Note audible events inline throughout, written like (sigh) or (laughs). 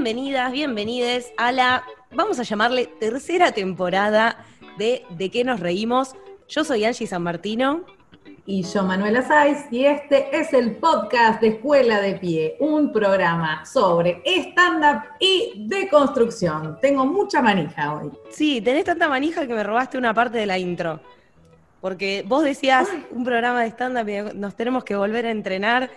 Bienvenidas, bienvenides a la, vamos a llamarle tercera temporada de De qué nos reímos. Yo soy Angie San Martino. Y yo, Manuela Saiz, y este es el podcast de Escuela de Pie, un programa sobre stand-up y deconstrucción. Tengo mucha manija hoy. Sí, tenés tanta manija que me robaste una parte de la intro. Porque vos decías un programa de stand-up y nos tenemos que volver a entrenar.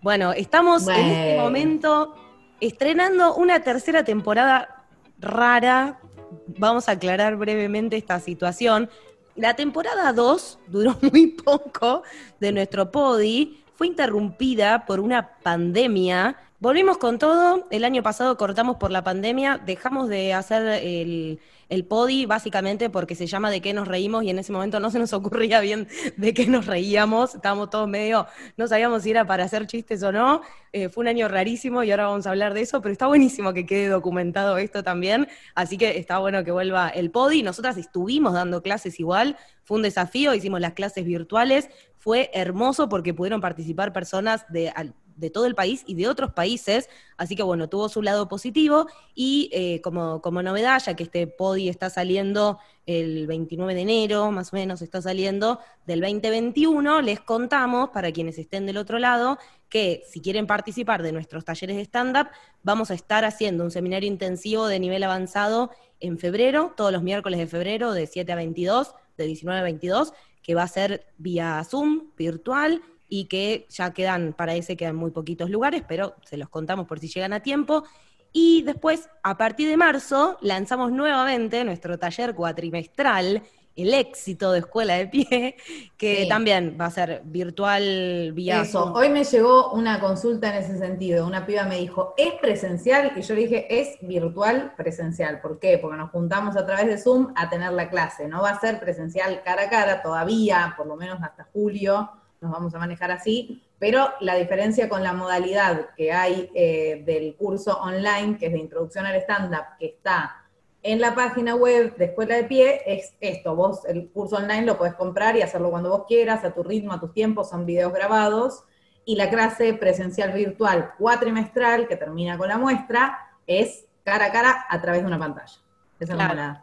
Bueno, estamos en este momento estrenando una tercera temporada rara. Vamos a aclarar brevemente esta situación. La temporada 2 duró (laughs) muy poco de nuestro podi, fue interrumpida por una pandemia. Volvimos con todo, el año pasado cortamos por la pandemia, dejamos de hacer el, el podi básicamente porque se llama de qué nos reímos y en ese momento no se nos ocurría bien de qué nos reíamos, estábamos todos medio, no sabíamos si era para hacer chistes o no, eh, fue un año rarísimo y ahora vamos a hablar de eso, pero está buenísimo que quede documentado esto también, así que está bueno que vuelva el podi, nosotras estuvimos dando clases igual, fue un desafío, hicimos las clases virtuales, fue hermoso porque pudieron participar personas de de todo el país y de otros países, así que bueno, tuvo su lado positivo y eh, como, como novedad, ya que este podi está saliendo el 29 de enero, más o menos está saliendo del 2021, les contamos, para quienes estén del otro lado, que si quieren participar de nuestros talleres de stand-up, vamos a estar haciendo un seminario intensivo de nivel avanzado en febrero, todos los miércoles de febrero, de 7 a 22, de 19 a 22, que va a ser vía Zoom, virtual, y que ya quedan, para ese quedan muy poquitos lugares, pero se los contamos por si llegan a tiempo. Y después, a partir de marzo, lanzamos nuevamente nuestro taller cuatrimestral, el éxito de Escuela de Pie, que también va a ser virtual vía Eso, hoy me llegó una consulta en ese sentido. Una piba me dijo, ¿es presencial? Y yo le dije, es virtual presencial. ¿Por qué? Porque nos juntamos a través de Zoom a tener la clase. No va a ser presencial cara a cara todavía, por lo menos hasta julio nos vamos a manejar así, pero la diferencia con la modalidad que hay eh, del curso online, que es de introducción al stand-up, que está en la página web de Escuela de Pie, es esto, vos el curso online lo podés comprar y hacerlo cuando vos quieras, a tu ritmo, a tus tiempos, son videos grabados, y la clase presencial virtual cuatrimestral, que termina con la muestra, es cara a cara a través de una pantalla. Esa es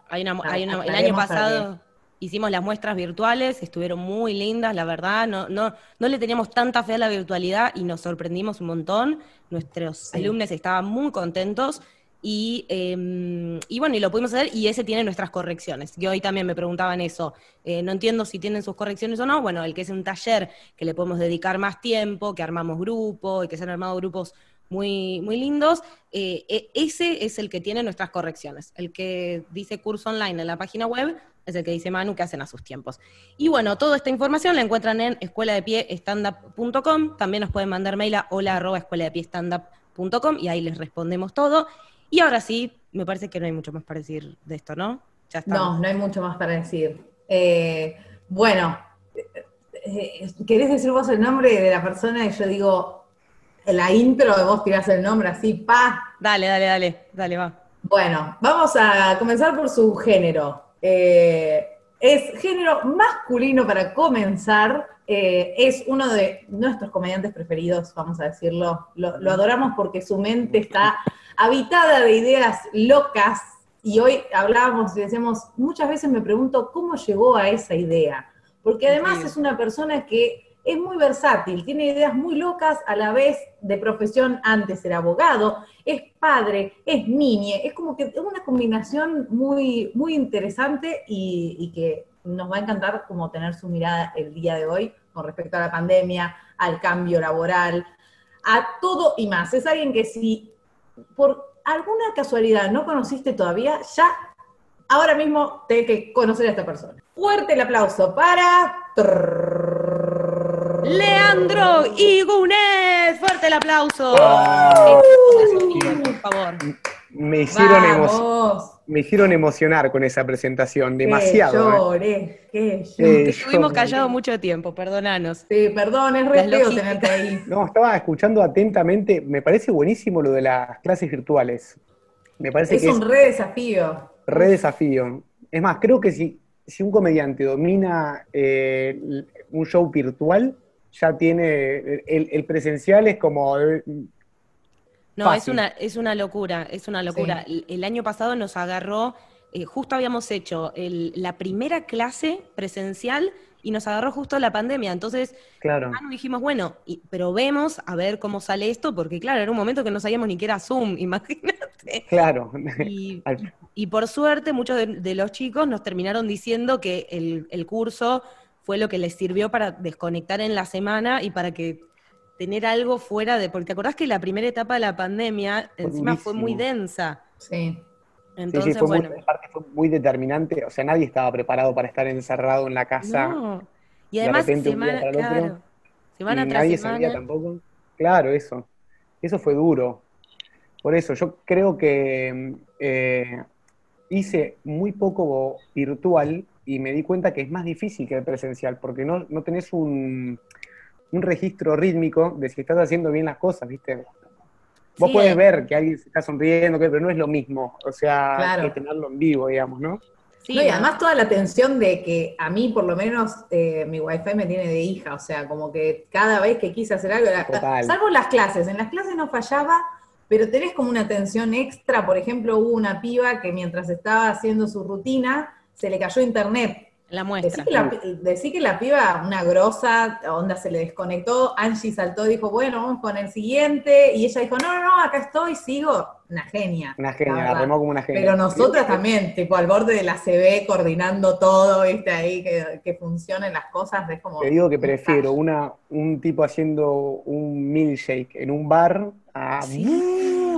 hay una, hay una, el año pasado hicimos las muestras virtuales, estuvieron muy lindas, la verdad, no, no, no le teníamos tanta fe a la virtualidad y nos sorprendimos un montón. Nuestros alumnos estaban muy contentos y, em, y, bueno, y lo pudimos hacer y ese tiene nuestras correcciones. Y hoy también me preguntaban eso, eh, no entiendo si tienen sus correcciones o no. Bueno, el que es un taller que le podemos dedicar más tiempo, que armamos grupo y que se han armado grupos muy, muy lindos, eh, e, ese es el que tiene nuestras correcciones. El que dice curso online en la página web es el que dice Manu que hacen a sus tiempos. Y bueno, toda esta información la encuentran en escuela de pie También nos pueden mandar mail a hola arroba escuela de pie y ahí les respondemos todo. Y ahora sí, me parece que no hay mucho más para decir de esto, ¿no? Ya no, no hay mucho más para decir. Eh, bueno, eh, ¿querés decir vos el nombre de la persona? Y yo digo, la intro, de vos tirás el nombre así, pa. Dale, dale, dale, dale, va. Bueno, vamos a comenzar por su género. Eh, es género masculino para comenzar. Eh, es uno de nuestros comediantes preferidos, vamos a decirlo. Lo, adoramos porque su mente está habitada de ideas locas. Y hoy hablábamos y decíamos, muchas veces me pregunto cómo llegó a esa idea. Porque además es una persona que es muy versátil, tiene ideas muy locas, a la vez de profesión antes era abogado, es padre, es niñe, es como que es una combinación muy, muy interesante y, que nos va a encantar como tener su mirada el día de hoy con respecto a la pandemia, al cambio laboral, a todo y más. Es alguien que si por alguna casualidad no conociste todavía, ya ahora mismo tenés que conocer a esta persona. Fuerte el aplauso para... Leandro Igunet. Fuerte el aplauso. por favor. Me hicieron, me hicieron emocionar con esa presentación, demasiado. ¿eh? Qué lloré, Estuvimos callados mucho tiempo, perdonanos. Sí, perdón, es re feo tenerte ahí. No, estaba escuchando atentamente. Me parece buenísimo lo de las clases virtuales. Me parece es un re desafío. Re desafío. Es más, creo que si, si un comediante domina eh, un show virtual, ya tiene, el, presencial es como... No, es una, es una locura, es una locura. El, año pasado nos agarró, eh, justo habíamos hecho la primera clase presencial y nos agarró justo la pandemia. Entonces, claro. dijimos, bueno, pero vemos a ver cómo sale esto, porque claro, era un momento que no sabíamos ni qué era Zoom, (laughs) imagínate. Claro. (laughs) Y, por suerte, muchos de, los chicos nos terminaron diciendo que el, el curso fue lo que les sirvió para desconectar en la semana y para que tener algo fuera de. Porque te acordás que la primera etapa de la pandemia encima fue muy densa. Sí. Entonces, fue bueno. Muy, fue muy determinante. O sea, nadie estaba preparado para estar encerrado en la casa. No. Y además, semana, claro, semana tras nadie semana. sabía tampoco. Claro, eso. Eso fue duro. Por eso, yo creo que eh, hice muy poco virtual y me di cuenta que es más difícil que el presencial, porque no, no tenés un, un registro rítmico de si estás haciendo bien las cosas, ¿viste? Vos puedes ver que alguien se está sonriendo, pero no es lo mismo, o sea, que tenerlo en vivo, digamos, ¿no? Sí, y además toda la tensión de que a mí, por lo menos, eh, mi wifi me tiene de hija, o sea, como que cada vez que quise hacer algo, era, salvo las clases, en las clases no fallaba, pero tenés como una tensión extra, por ejemplo, hubo una piba que mientras estaba haciendo su rutina, se le cayó internet, la muestra. Decí que la, piba, una grosa, onda se le desconectó, Angie saltó y dijo, bueno, vamos con el siguiente, y ella dijo, no, no, no, acá estoy, sigo. Una genia. Una genia, la remó como una genia. Pero nosotras también, tipo al borde de la CB, coordinando todo, viste, ahí, que, que funcionen las cosas, es como... Te digo que prefiero una, un tipo haciendo un milkshake en un bar a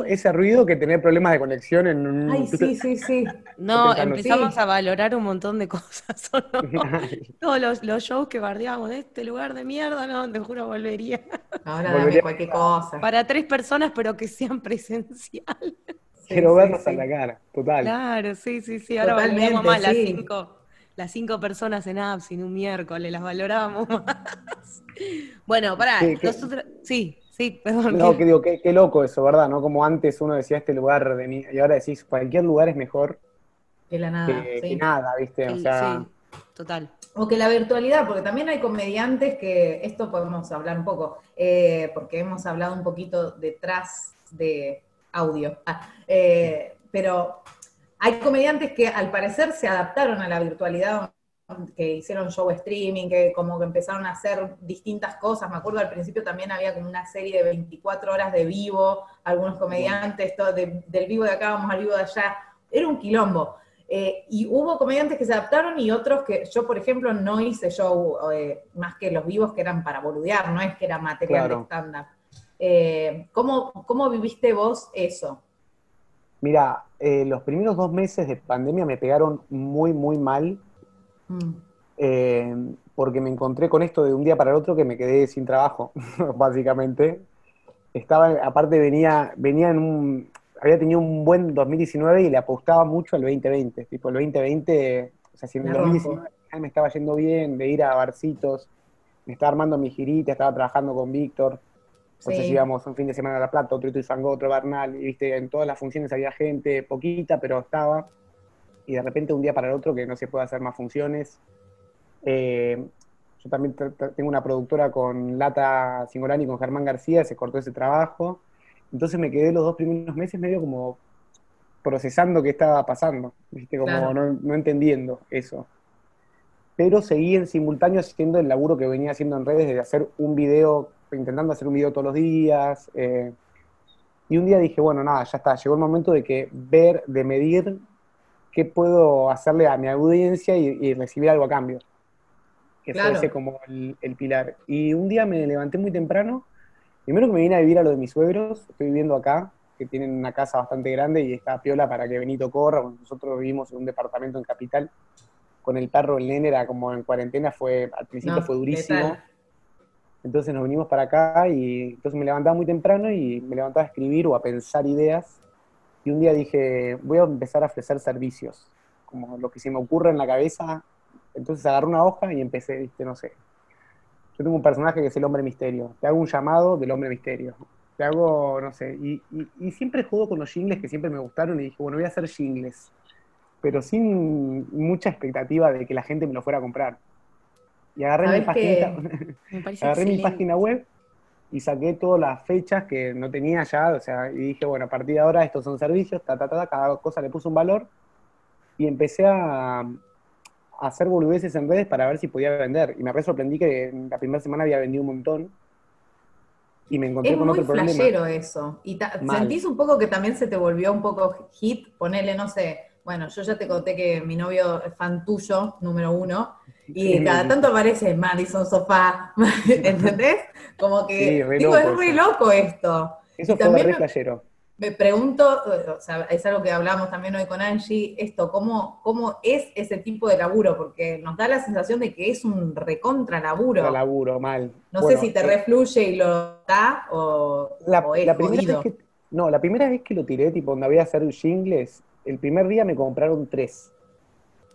ese ruido que tener problemas de conexión en un... Ay, sí, sí, (laughs) sí. No, empezamos a valorar un montón de cosas. (laughs) Todos los, shows que bardeamos de este lugar de mierda, no, te juro, volvería. Ahora dame cualquier cosa. Para tres personas, pero que sean presencial. (laughs) Quiero vernos a la cara, total. Claro, sí, sí, sí. Ahora valoramos más las cinco, las cinco personas en apps en un miércoles, las valorábamos más. bueno, pará, nosotros, sí, Sí, perdón. No, que digo, qué, loco eso, ¿verdad? ¿No? Como antes uno decía este lugar de mí, y ahora decís, cualquier lugar es mejor que la nada. Que, nada, ¿viste? O sea. Sí, total. O que la virtualidad, porque también hay comediantes que, esto podemos hablar un poco, eh, porque hemos hablado un poquito detrás de audio, ah, eh, pero hay comediantes que al parecer se adaptaron a la virtualidad que hicieron show streaming, que como que empezaron a hacer distintas cosas. Me acuerdo al principio también había como una serie de 24 horas de vivo, algunos comediantes, todo del vivo de acá vamos al vivo de allá. Era un quilombo. Eh, y hubo comediantes que se adaptaron y otros que yo, por ejemplo, no hice show eh, más que los vivos que eran para boludear, no es que era material de stand-up. Eh, ¿cómo, ¿Cómo viviste vos eso? Mira, los primeros dos meses de pandemia me pegaron muy, muy mal Mm. Eh, porque me encontré con esto de un día para el otro que me quedé sin trabajo, (laughs) básicamente. Estaba, aparte venía, venía en un, había tenido un buen 2019 y le apostaba mucho al 2020. Tipo, el 2020, o sea, si en el 2019 me estaba yendo bien de ir a barcitos, me estaba armando mi girita, estaba trabajando con Víctor. Entonces íbamos un fin de semana a La Plata, otro Ituzaingó, otro Bernal, y viste, en todas las funciones había gente, poquita, pero estaba y de repente un día para el otro que no se puede hacer más funciones. Eh, yo también tengo una productora con Lata Singolani y con Germán García, se cortó ese trabajo. Entonces me quedé los dos primeros meses medio como procesando qué estaba pasando, ¿viste? como no, entendiendo eso. Pero seguí en simultáneo haciendo el laburo que venía haciendo en redes de hacer un video, intentando hacer un video todos los días. Eh, y un día dije, bueno, nada, ya está, llegó el momento de que ver, de medir qué puedo hacerle a mi audiencia y, recibir algo a cambio. Que fuese como el, pilar. Y un día me levanté muy temprano, primero que me vine a vivir a lo de mis suegros, estoy viviendo acá, que tienen una casa bastante grande y está piola para que Benito corra, nosotros vivimos en un departamento en Capital, con el perro, el nene era como en cuarentena, fue al principio fue durísimo. Entonces nos venimos para acá y entonces me levantaba muy temprano y me levantaba a escribir o a pensar ideas y un día dije, voy a empezar a ofrecer servicios, como lo que se me ocurre en la cabeza. Entonces agarré una hoja y empecé, viste, no sé. Yo tengo un personaje que es el hombre misterio. Te hago un llamado del hombre misterio. Te hago, no sé. Y, y, siempre juego con los jingles que siempre me gustaron y dije, bueno, voy a hacer jingles. Pero sin mucha expectativa de que la gente me lo fuera a comprar. Y agarré, mi página, (laughs) agarré mi página web y saqué todas las fechas que no tenía ya, o sea, y dije, bueno, a partir de ahora estos son servicios, ta, ta, ta, cada cosa le puse un valor, y empecé a, hacer boludeces en redes para ver si podía vender. Y me re sorprendí que en la primera semana había vendido un montón. Y me encontré con otro problema. Es muy eso. Y sentís un poco que también se te volvió un poco hit, ponerle, no sé, bueno, yo ya te conté que mi novio es fan tuyo, número uno, y cada tanto aparece Madison Sofá, (laughs) ¿entendés? Como que, digo, es muy loco esto. Eso fue re playero me pregunto, o sea, es algo que hablamos también hoy con Angie, esto, ¿cómo, ¿cómo es ese tipo de laburo? Porque nos da la sensación de que es un recontra laburo. laburo, mal. No sé si te eh, refluye y lo da o, la, primera vez que, No, la primera vez que lo tiré, tipo, donde había hacer jingles, el primer día me compraron tres.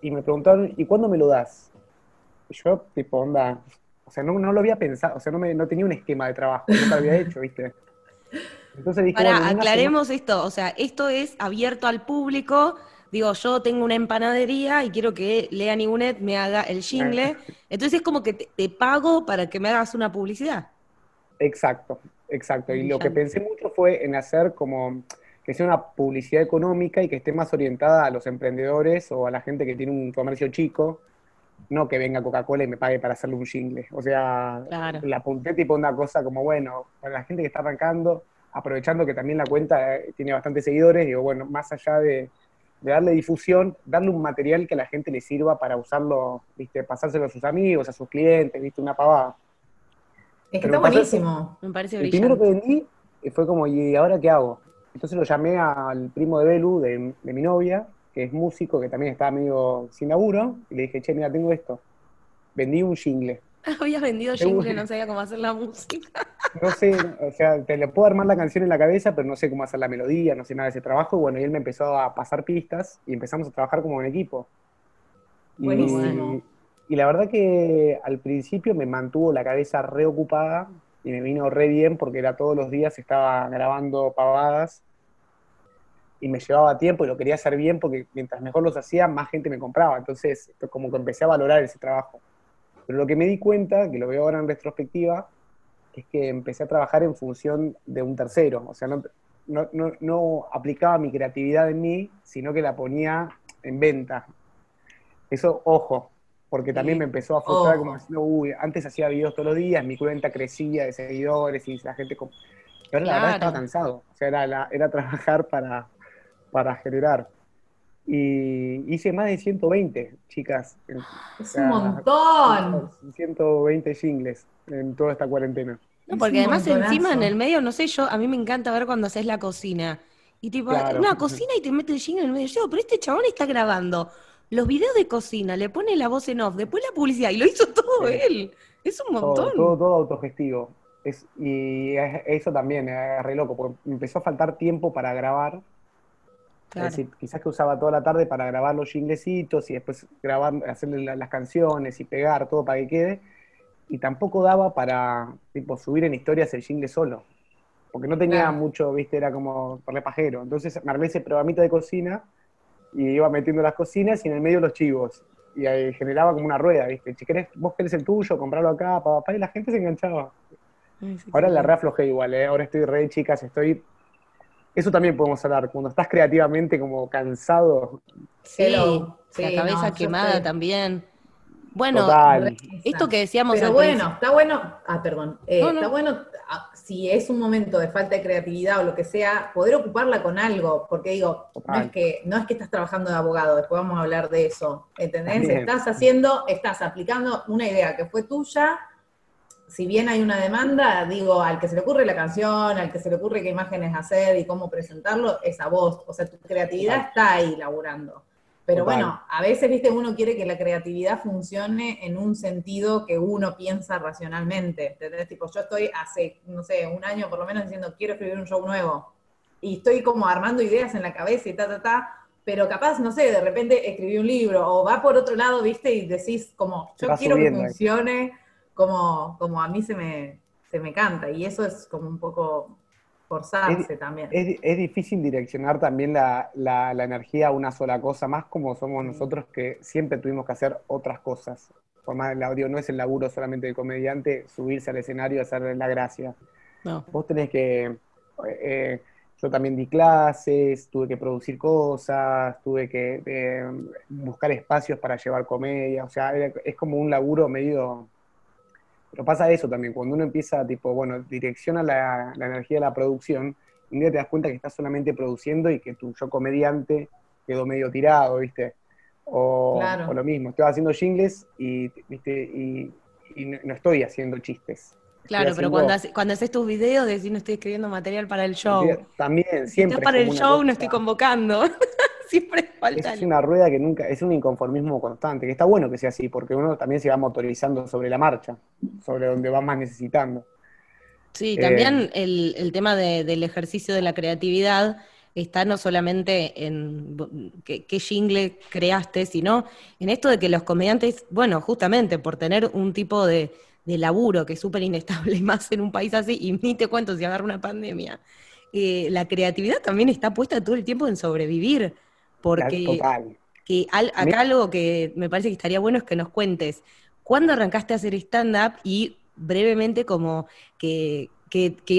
Y me preguntaron, ¿y cuándo me lo das? Y yo, tipo, onda, o sea, no, no lo había pensado, o sea, no, me, no tenía un esquema de trabajo, no lo había (laughs) hecho, ¿viste? Entonces Para, aclaremos esto, o sea, esto es abierto al público. Digo, yo tengo una empanadería y quiero que Lea Nigunet me haga el jingle. Entonces es como que te, pago para que me hagas una publicidad. Exacto, exacto. Y lo que pensé mucho fue en hacer como que sea una publicidad económica y que esté más orientada a los emprendedores o a la gente que tiene un comercio chico, no que venga Coca-Cola y me pague para hacerle un jingle. O sea, la apunté tipo una cosa como, bueno, para la gente que está arrancando, aprovechando que también la cuenta eh, tiene bastantes seguidores, digo, bueno, más allá de, darle difusión, darle un material que a la gente le sirva para usarlo, viste, pasárselo a sus amigos, a sus clientes, viste, una pavada. Es que está buenísimo. Me parece El primero que vendí eh, fue como, ¿y ahora qué hago? Entonces lo llamé al primo de Belu, de, de mi novia, que es músico, que también está medio sin laburo, y le dije, che, mira, tengo esto. Vendí un jingle. (laughs) Habías vendido jingle, no sabía cómo hacer la música. (laughs) No sé, o sea, te le puedo armar la canción en la cabeza, pero no sé cómo hacer la melodía, no sé nada de ese trabajo. Y bueno, y él me empezó a pasar pistas y empezamos a trabajar como un equipo. Buenísimo. Y, y la verdad que al principio me mantuvo la cabeza reocupada y me vino re bien porque era todos los días estaba grabando pavadas y me llevaba tiempo y lo quería hacer bien porque mientras mejor los hacía, más gente me compraba. Entonces, como que empecé a valorar ese trabajo. Pero lo que me di cuenta, que lo veo ahora en retrospectiva, es que empecé a trabajar en función de un tercero. O sea, no, no, aplicaba mi creatividad en mí, sino que la ponía en venta. Eso, ojo, porque también me empezó a frustrar como diciendo, uy, antes hacía videos todos los días, mi cuenta crecía de seguidores y la gente... Pero la verdad estaba cansado. O sea, era, era trabajar para, para generar. Y hice más de 120, chicas. Es un montón. 120 jingles en toda esta cuarentena. No, porque además encima en el medio, no sé, yo a mí me encanta ver cuando haces la cocina. Y tipo, una cocina y te mete el jingle en el medio. Yo, pero este chabón está grabando los videos de cocina, le pone la voz en off, después la publicidad, y lo hizo todo él. Es un montón. Todo, todo, autogestivo. Es, y eso también es re loco, porque empezó a faltar tiempo para grabar es decir, quizás que usaba toda la tarde para grabar los jinglecitos y después grabar, hacerle las canciones y pegar todo para que quede. Y tampoco daba para tipo, subir en historias el jingle solo. Porque no tenía mucho, viste, era como por pajero. Entonces me armé ese programita de cocina y iba metiendo las cocinas y en el medio los chivos. Y ahí generaba como una rueda, viste. Si querés, vos querés el tuyo, comprarlo acá, papá, y la gente se enganchaba. Ahora la reaflojé igual, ¿eh? ahora estoy re chicas, estoy eso también podemos hablar, cuando estás creativamente como cansado. Sí, la cabeza quemada también. Bueno, esto que decíamos. Pero bueno, está bueno. Ah, perdón. Eh, está bueno, ah, si es un momento de falta de creatividad o lo que sea, poder ocuparla con algo. Porque digo, no es, que, no es que estás trabajando de abogado, después vamos a hablar de eso. ¿Entendés? Estás haciendo, estás aplicando una idea que fue tuya si bien hay una demanda, digo, al que se le ocurre la canción, al que se le ocurre qué imágenes hacer y cómo presentarlo, es a vos. O sea, tu creatividad está ahí laburando. Pero bueno, a veces, viste, uno quiere que la creatividad funcione en un sentido que uno piensa racionalmente. ¿Entendés? Tipo, yo estoy hace, no sé, un año por lo menos diciendo, quiero escribir un show nuevo. Y estoy como armando ideas en la cabeza y ta, ta, ta. Pero capaz, no sé, de repente escribí un libro o va por otro lado, viste, y decís como, yo quiero que funcione como, como a mí se me, se me canta, y eso es como un poco forzarse también. Es, difícil direccionar también la, la, energía a una sola cosa, más como somos nosotros que siempre tuvimos que hacer otras cosas. Por más el audio no es el laburo solamente del comediante, subirse al escenario y hacerle la gracia. No. Vos tenés que... Eh, yo también di clases, tuve que producir cosas, tuve que eh, buscar espacios para llevar comedia, o sea, es como un laburo medio... Pero pasa eso también, cuando uno empieza, tipo, bueno, direcciona la, la energía de la producción, un día te das cuenta que estás solamente produciendo y que tu yo comediante quedó medio tirado, ¿viste? O, lo mismo, estoy haciendo jingles y, ¿viste? y, no estoy haciendo chistes. Claro, pero cuando, cuando haces tus videos decís no estoy escribiendo material para el show. También, siempre. Si para el show, no estoy convocando. (laughs) (laughs) siempre falta. Es una rueda que nunca, es un inconformismo constante, que está bueno que sea así, porque uno también se va motorizando sobre la marcha, sobre donde va más necesitando. Sí, también eh, el, tema del ejercicio de la creatividad está no solamente en qué, jingle creaste, sino en esto de que los comediantes, bueno, justamente por tener un tipo de, laburo que es súper inestable, y (laughs) más en un país así, y ni te cuento si agarra una pandemia, eh, la creatividad también está puesta todo el tiempo en sobrevivir, porque que acá algo que me parece que estaría bueno es que nos cuentes cuándo arrancaste a hacer stand-up y brevemente como que,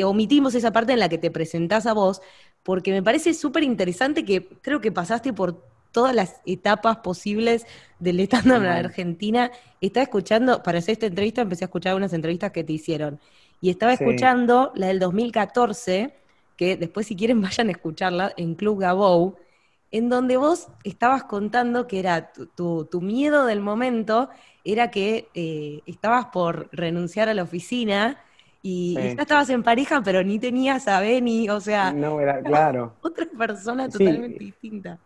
omitimos esa parte en la que te presentás a vos, porque me parece súper interesante que creo que pasaste por todas las etapas posibles del stand-up en Argentina. Estaba escuchando, para hacer esta entrevista empecé a escuchar unas entrevistas que te hicieron, y estaba escuchando la del 2014, que después si quieren (laughs) vayan a escucharla en Club Gabou, en donde vos estabas contando que era tu, miedo del momento, era que eh, estabas por renunciar a la oficina y, ya estabas en pareja, pero ni tenías a Benny, o sea, no, (laughs) era claro. otra persona totalmente distinta.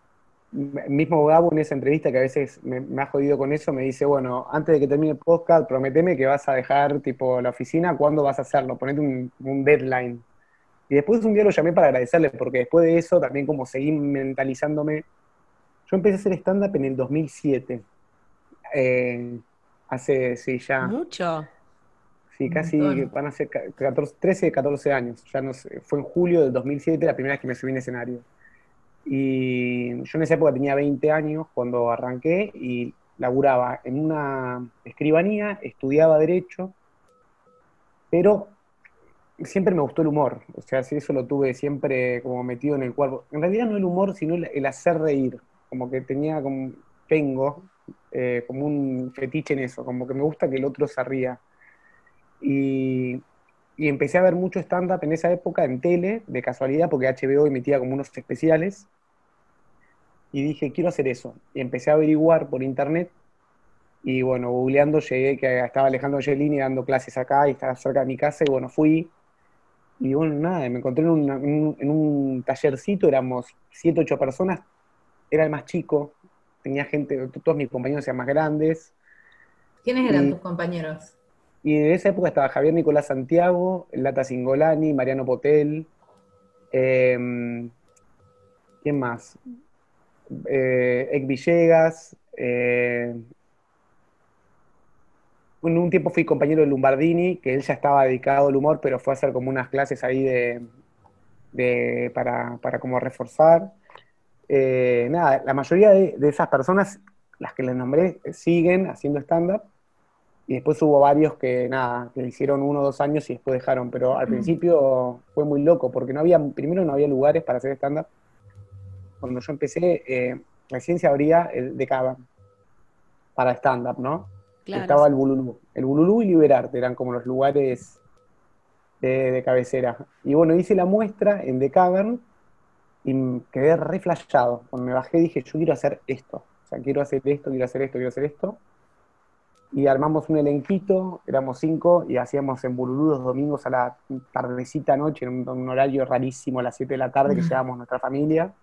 Mismo Gabo en esa entrevista que a veces me, ha jodido con eso, me dice, bueno, antes de que termine el podcast, prometeme que vas a dejar tipo la oficina, ¿cuándo vas a hacerlo? Ponete un, un deadline. Y después un día lo llamé para agradecerle, porque después de eso también como seguí mentalizándome. Yo empecé a hacer stand-up en el 2007. Eh, hace, sí, ya. Mucho. Sí, casi van a ser 13, 14 años. Ya no sé, fue en julio del 2007 la primera vez que me subí en escenario. Y yo en esa época tenía 20 años cuando arranqué y laburaba en una escribanía, estudiaba Derecho, pero siempre me gustó el humor, o sea, si eso lo tuve siempre como metido en el cuerpo. En realidad no el humor, sino el, hacer reír, como que tenía como, tengo eh, como un fetiche en eso, como que me gusta que el otro se ría. Y, y empecé a ver mucho stand-up en esa época en tele, de casualidad, porque HBO emitía como unos especiales. Y dije, quiero hacer eso. Y empecé a averiguar por internet. Y bueno, googleando llegué que estaba Alejandro Gelini dando clases acá y estaba cerca de mi casa. Y bueno, fui y bueno, nada, me encontré en, un tallercito, éramos siete, ocho personas, era el más chico, tenía gente, todos mis compañeros eran más grandes. ¿Quiénes eran tus compañeros? Y de esa época estaba Javier Nicolás Santiago, Lata Singolani, Mariano Potel, em, ¿quién más? Eh, Ek Villegas, eh, un tiempo fui compañero de Lombardini, que él ya estaba dedicado al humor, pero fue a hacer como unas clases ahí de, para, como reforzar. Eh, nada, la mayoría de, esas personas, las que les nombré, siguen haciendo stand-up. Y después hubo varios que, nada, que hicieron uno o dos años y después dejaron. Pero al principio fue muy loco, porque no había, primero no había lugares para hacer stand-up. Cuando yo empecé, eh, recién se abría el de Cava para stand-up, ¿no? Estaba el Bululú. El Bululú y Liberarte eran como los lugares de, cabecera. Y bueno, hice la muestra en The Cavern y quedé re flashado. Cuando me bajé dije, yo quiero hacer esto. O sea, quiero hacer esto, quiero hacer esto, quiero hacer esto. Y armamos un elenquito, éramos cinco, y hacíamos en Bululú los domingos a la tardecita noche, en un, horario rarísimo, a las 7 de la tarde, que llevábamos nuestra familia.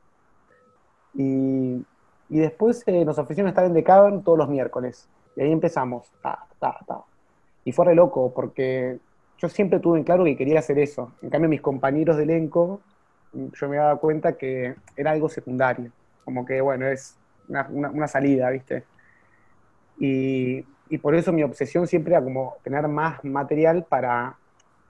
Y, después eh, nos ofrecieron estar en The Cavern todos los miércoles. Y ahí empezamos. Y fue re loco, porque yo siempre tuve en claro que quería hacer eso. En cambio, mis compañeros de elenco, yo me daba cuenta que era algo secundario. Como que, bueno, es una, salida, ¿viste? Y, por eso mi obsesión siempre era como tener más material para,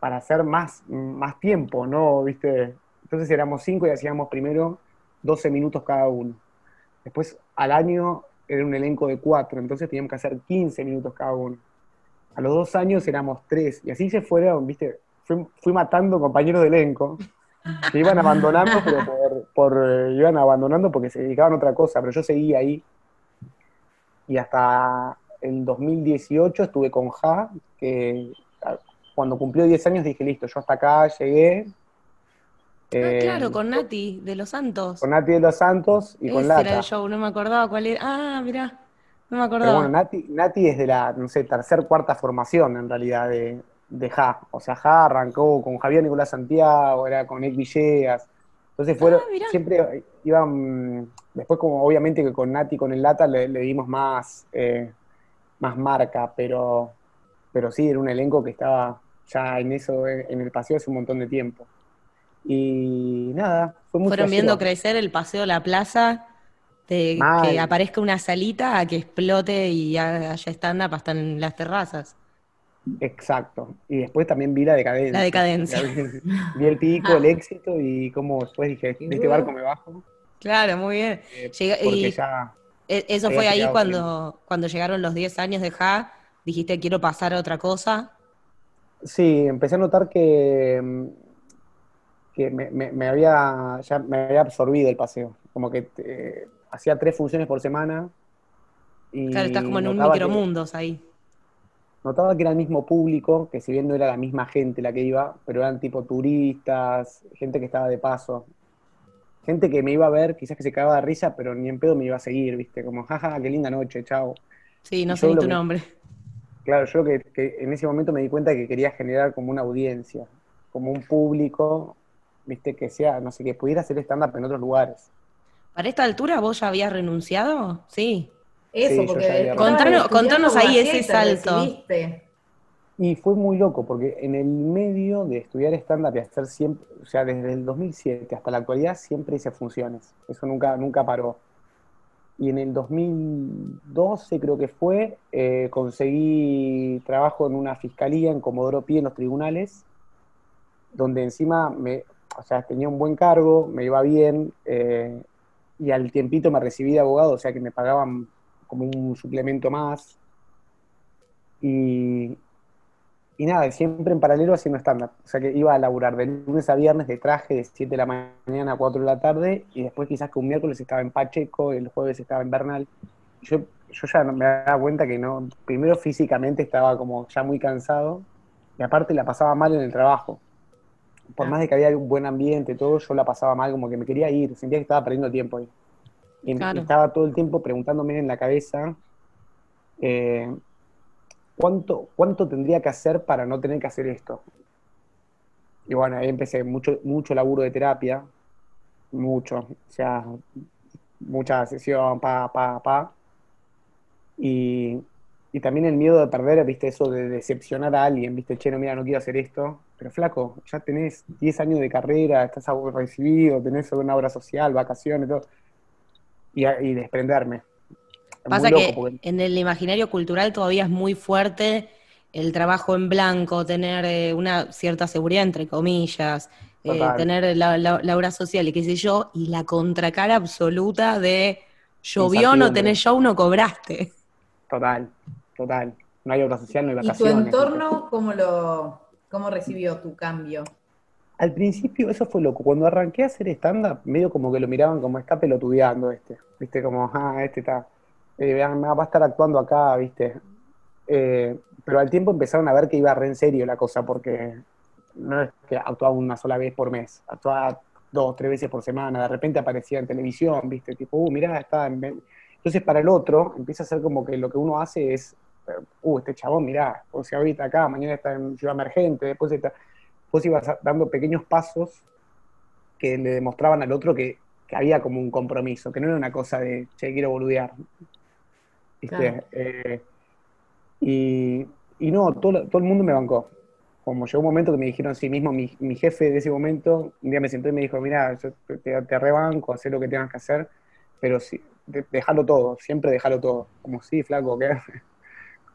para hacer más, más tiempo, ¿no? ¿Viste? Entonces éramos cinco y hacíamos primero 12 minutos cada uno. Después al año era un elenco de cuatro, entonces teníamos que hacer 15 minutos cada uno. A los dos años éramos tres, y así se fueron, viste, fui, matando compañeros de elenco que iban abandonando, (laughs) pero por, eh, iban abandonando porque se dedicaban a otra cosa, pero yo seguía ahí. Y hasta el 2018 estuve con Ja, que cuando cumplió 10 años dije, listo, yo hasta acá llegué. Ah, claro, eh, con Nati de los Santos. Con Nati de los Santos y con Lata. era el show, no me acordaba cuál era. Ah, mirá, no me acordaba. Pero bueno, Nati, Nati es de la, no sé, tercer, cuarta formación en realidad de, de Ja. O sea, Ja arrancó con Javier Nicolás Santiago, era con Nick Villegas. Entonces fueron, ah, siempre iban, después como obviamente que con Nati, con el Lata le, dimos más, eh, más marca, pero, pero sí, era un elenco que estaba ya en eso, en el paseo hace un montón de tiempo. Y nada, fue muy Fueron viendo crecer el paseo La Plaza, de que aparezca una salita a que explote y haya stand-up hasta en las terrazas. Exacto. Y después también vi la decadencia. La decadencia. (laughs) Vi el pico, el éxito y como después dije, de este barco me bajo. Claro, muy bien. Eh, y e, eso fue ahí cuando, cuando llegaron los 10 años de Ja, dijiste quiero pasar a otra cosa. Sí, empecé a notar que, que me, había, ya me había absorbido el paseo. Como que eh, hacía tres funciones por semana. Y claro, estás como en un micromundos ahí notaba que era el mismo público, que si bien no era la misma gente la que iba, pero eran tipo turistas, gente que estaba de paso, gente que me iba a ver, quizás que se cagaba de risa, pero ni en pedo me iba a seguir, ¿viste? Como, jaja, qué linda noche, chao. Sí, no sé ni tu nombre. Claro, yo que, que, en ese momento me di cuenta que quería generar como una audiencia, como un público, ¿viste? Que sea, no sé, que pudiera hacer stand-up en otros lugares. ¿Para esta altura vos ya habías renunciado? Sí. Eso, porque contanos, ahí ese salto. Y fue muy loco, porque en el medio de estudiar stand-up y hacer siempre, o sea, desde el 2007 hasta la actualidad, siempre hice funciones. Eso nunca, nunca paró. Y en el 2012, creo que fue, eh, conseguí trabajo en una fiscalía en Comodoro Pi, en los tribunales, donde encima me, o sea, tenía un buen cargo, me iba bien, eh, y al tiempito me recibí de abogado, o sea que me pagaban como un suplemento más. Y, y nada, siempre en paralelo haciendo estándar. O sea que iba a laburar de lunes a viernes de traje de 7 de la mañana a 4 de la tarde y después quizás que un miércoles estaba en Pacheco, el jueves estaba en Bernal. Yo, yo ya me daba cuenta que no, primero físicamente estaba como ya muy cansado y aparte la pasaba mal en el trabajo. Por ah. más de que había un buen ambiente, todo, yo la pasaba mal, como que me quería ir, sentía que estaba perdiendo tiempo ahí. Y estaba todo el tiempo preguntándome en la cabeza eh, ¿cuánto, cuánto tendría que hacer para no tener que hacer esto. Y bueno, ahí empecé mucho, mucho laburo de terapia, mucho, o sea, mucha sesión, pa, pa, pa. Y, y también el miedo de perder, viste, eso de decepcionar a alguien, viste, che, no, mira, no quiero hacer esto. Pero flaco, ya tenés 10 años de carrera, estás recibido, tenés una obra social, vacaciones, todo y, desprenderme. Pasa que en el imaginario cultural todavía es muy fuerte el trabajo en blanco, tener eh, una cierta seguridad, entre comillas, eh, tener la, obra social y qué sé yo, y la contracara absoluta de llovió, no tenés show, no cobraste. Total, total. No hay obra social, no hay vacaciones. ¿Y tu entorno cómo lo cómo recibió tu cambio? Al principio eso fue loco. Cuando arranqué a hacer stand-up, medio como que lo miraban como está pelotudeando este. Viste, como, ah, este está. Eh, va a estar actuando acá, viste. Eh, pero al tiempo empezaron a ver que iba re en serio la cosa, porque no es que actuaba una sola vez por mes, actuaba dos, tres veces por semana, de repente aparecía en televisión, viste, tipo, uh, mirá, está en... Entonces para el otro empieza a ser como que lo que uno hace es, uh, este chabón, mirá, sea, ahorita acá, mañana está en Ciudad Emergente, después está vos ibas dando pequeños pasos que le demostraban al otro que, había como un compromiso, que no era una cosa de, che, quiero boludear. Eh, y, no, todo, todo, el mundo me bancó. Como llegó un momento que me dijeron, sí mismo, mi, jefe de ese momento, un día me sentó y me dijo, mira, yo te, rebanco, haz lo que tengas que hacer, pero sí, déjalo todo, siempre déjalo todo. Como, sí, flaco, ¿qué?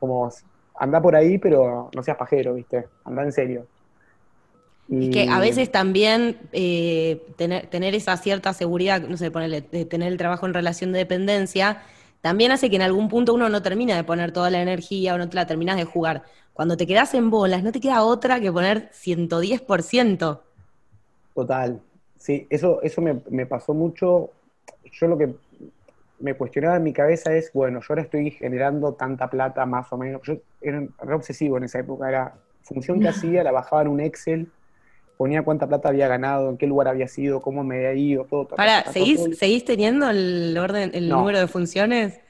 Como, anda por ahí, pero no seas pajero, ¿viste? Anda en serio. Y que a veces también eh, tener, tener, esa cierta seguridad, no sé, ponerle, de tener el trabajo en relación de dependencia, también hace que en algún punto uno no termina de poner toda la energía o no te la terminas de jugar. cuando te quedas en bolas, no te queda otra que poner 110%. Total. Sí, eso, eso me, pasó mucho. Yo lo que me cuestionaba en mi cabeza es, bueno, yo ahora estoy generando tanta plata más o menos. Yo era re obsesivo en esa época, era función que (laughs) hacía, la bajaba en un Excel, ponía cuánta plata había ganado, en qué lugar había sido, cómo me había ido, todo. Para, ¿seguís, ¿seguís teniendo el orden, el número de funciones?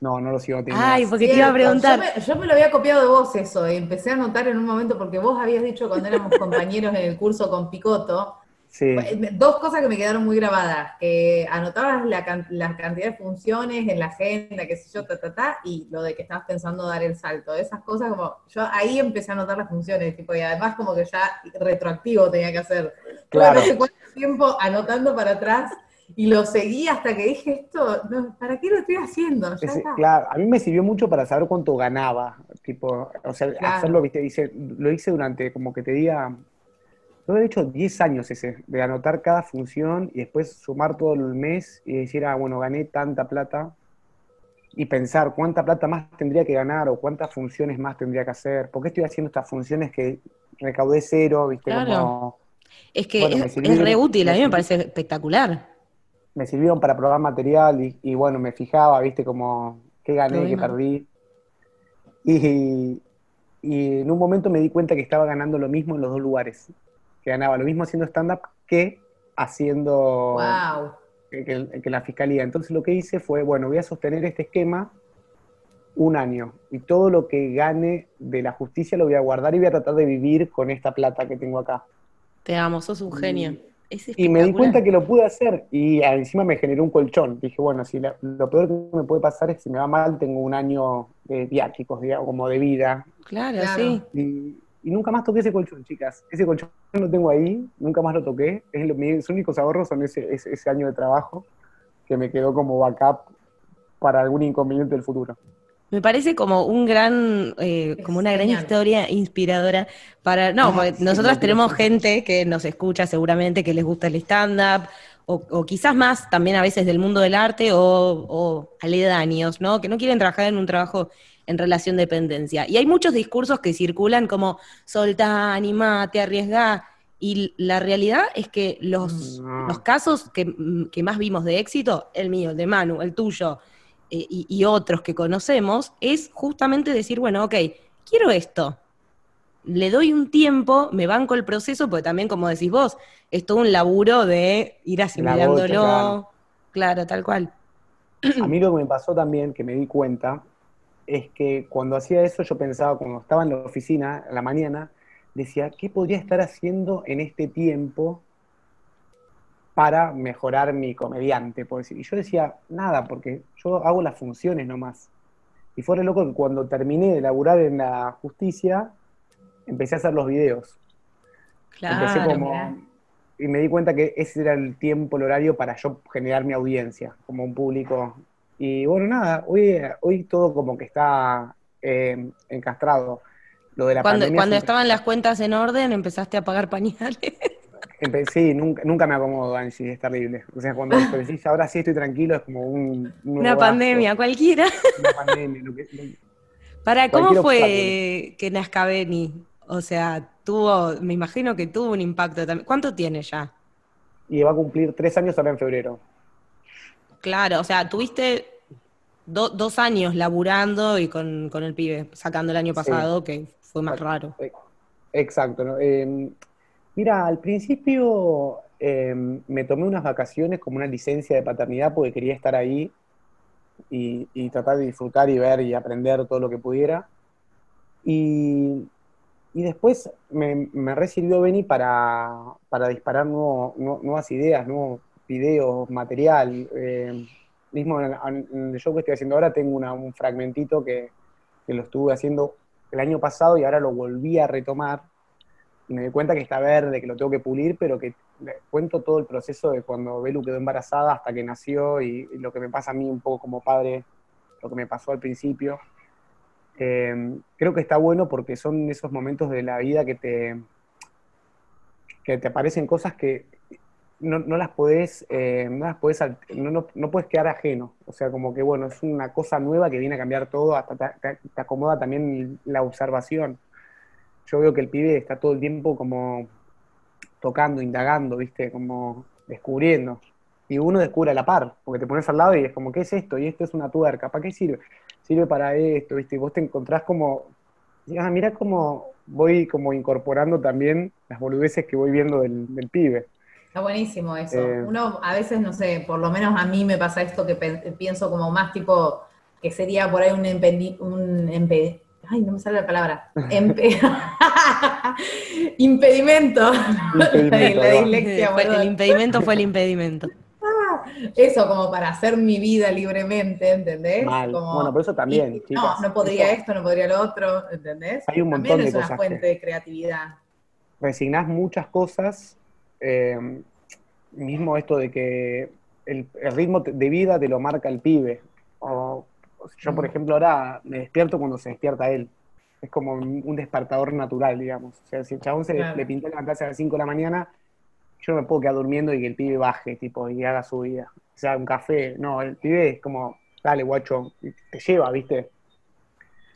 No, no lo sigo teniendo. Ay, porque te iba a preguntar. Yo me, lo había copiado de vos eso, y empecé a notar en un momento, porque vos habías dicho cuando éramos (laughs) compañeros en el curso con Picoto, sí. dos cosas que me quedaron muy grabadas, que anotabas la, cantidad de funciones en la agenda, qué sé yo, ta, ta, ta, y lo de que estabas pensando dar el salto. Esas cosas como, yo ahí empecé a anotar las funciones, tipo, y además como que ya retroactivo tenía que hacer. Claro. no sé cuánto tiempo anotando para atrás y lo seguí hasta que dije esto, ¿para qué lo estoy haciendo? claro, a mí me sirvió mucho para saber cuánto ganaba, tipo, o sea, hacerlo, viste, dice, lo hice durante, como que te diga, lo he hecho 10 años ese, de anotar cada función y después sumar todo el mes y decir, ah, bueno, gané tanta plata, y pensar cuánta plata más tendría que ganar o cuántas funciones más tendría que hacer, por qué estoy haciendo estas funciones que recaudé cero, viste, como... Es que es, es, re útil, a mí me parece espectacular. me sirvieron para probar material y, bueno, me fijaba, viste, como qué gané, qué perdí. Y, en un momento me di cuenta que estaba ganando lo mismo en los dos lugares. Que ganaba lo mismo haciendo stand-up que haciendo wow. que, la fiscalía. Entonces lo que hice fue, bueno, voy a sostener este esquema un año y todo lo que gane de la justicia lo voy a guardar y voy a tratar de vivir con esta plata que tengo acá. Te amo, sos un genio y me di cuenta que lo pude hacer y encima me generó un colchón. Dije, bueno, si lo peor que me puede pasar es que si me va mal, tengo un año de viáticos, digamos, como de vida. Claro, sí. Y, nunca más toqué ese colchón, chicas. Ese colchón lo tengo ahí, nunca más lo toqué. Es lo, mis únicos ahorros son ese, ese año de trabajo que me quedó como backup para algún inconveniente del futuro. Me parece como un gran, eh, como una gran historia inspiradora para, no, nosotros tenemos gente que nos escucha seguramente, que les gusta el stand-up, o, quizás más también a veces del mundo del arte o, o, aledaños, ¿no? Que no quieren trabajar en un trabajo en relación de dependencia. Y hay muchos discursos que circulan como soltá, animate, arriesgá. Y la realidad es que los, los casos que, que más vimos de éxito, el mío, el de Manu, el tuyo, eh, y, otros que conocemos, es justamente decir, bueno, ok, quiero esto. Le doy un tiempo, me banco el proceso, porque también, como decís vos, es todo un laburo de ir asimilándolo. Claro. tal cual. A mí lo que me pasó también, que me di cuenta, es que cuando hacía eso yo pensaba, cuando estaba en la oficina, a la mañana, decía, ¿qué podría estar haciendo en este tiempo para mejorar mi comediante, por decir. Y yo decía, nada, porque yo hago las funciones nomás. Y fue re loco que cuando terminé de laburar en la justicia, empecé a hacer los videos. Claro, y me di cuenta que ese era el tiempo, el horario para yo generar mi audiencia, como un público. Y bueno, nada, hoy, hoy todo como que está eh, encastrado. Lo de la cuando, cuando estaban las cuentas en orden, empezaste a pagar pañales. (laughs) Sí, nunca, nunca me acomodo, Angie, es terrible. O sea, cuando (laughs) decís ahora sí estoy tranquilo, es como un. Una pandemia, cualquiera. Una pandemia. (laughs) Para, ¿cómo fue que nazca Beni? O sea, tuvo, me imagino que tuvo un impacto también. ¿Cuánto tiene ya? Y va a cumplir tres años ahora en febrero. Claro, o sea, tuviste dos años laburando y con, el pibe, sacando el año pasado, que fue más raro. Exacto. ¿no? Eh, Mira, al principio em, me tomé unas vacaciones como una licencia de paternidad porque quería estar ahí y, tratar de disfrutar y ver y aprender todo lo que pudiera. Y, después me, me recibió Beni para, disparar nuevas ideas, nuevos videos, material. Em, mismo en, el show que estoy haciendo ahora tengo un fragmentito que, que lo estuve haciendo el año pasado y ahora lo volví a retomar y me di cuenta que está verde, que lo tengo que pulir, pero que cuento todo el proceso de cuando Belu quedó embarazada hasta que nació y, lo que me pasa a mí un poco como padre, lo que me pasó al principio. Em, creo que está bueno porque son esos momentos de la vida que te, que te aparecen cosas que no, no las podés, eh, no las podés, no, no, puedes quedar ajeno. O sea, como que bueno, es una cosa nueva que viene a cambiar todo, hasta te, acomoda también la observación. Yo veo que el pibe está todo el tiempo como tocando, indagando, ¿viste? Como descubriendo. Y uno descubre a la par, porque te pones al lado y es como, ¿qué es esto? Y esto es una tuerca, ¿para qué sirve? Sirve para esto, ¿viste? Y vos te encontrás como, ah, mira cómo voy como incorporando también las boludeces que voy viendo del, pibe. Está buenísimo eso. Eh, Uno a veces, no sé, por lo menos a mí me pasa esto que pienso como más tipo, que sería por ahí un, un ay, no me sale la palabra, (laughs) (laughs) impedimento. (laughs) el impedimento fue el impedimento. Ah, eso como para hacer mi vida libremente, ¿entendés? bueno, pero eso también. no, no podría esto, no podría lo otro, ¿entendés? Hay un montón también es una fuente de creatividad. Resignás muchas cosas, eh, mismo esto de que el, ritmo de vida te lo marca el pibe. O, yo, por mm. ejemplo, ahora me despierto cuando se despierta él. Es como un despertador natural, digamos. O sea, si el chabón se le, pintó levantarse a las 5 de la mañana, yo no me puedo quedar durmiendo y que el pibe baje, tipo, y haga su vida. O sea, un café. No, el pibe es como, dale, guacho, te lleva, ¿viste?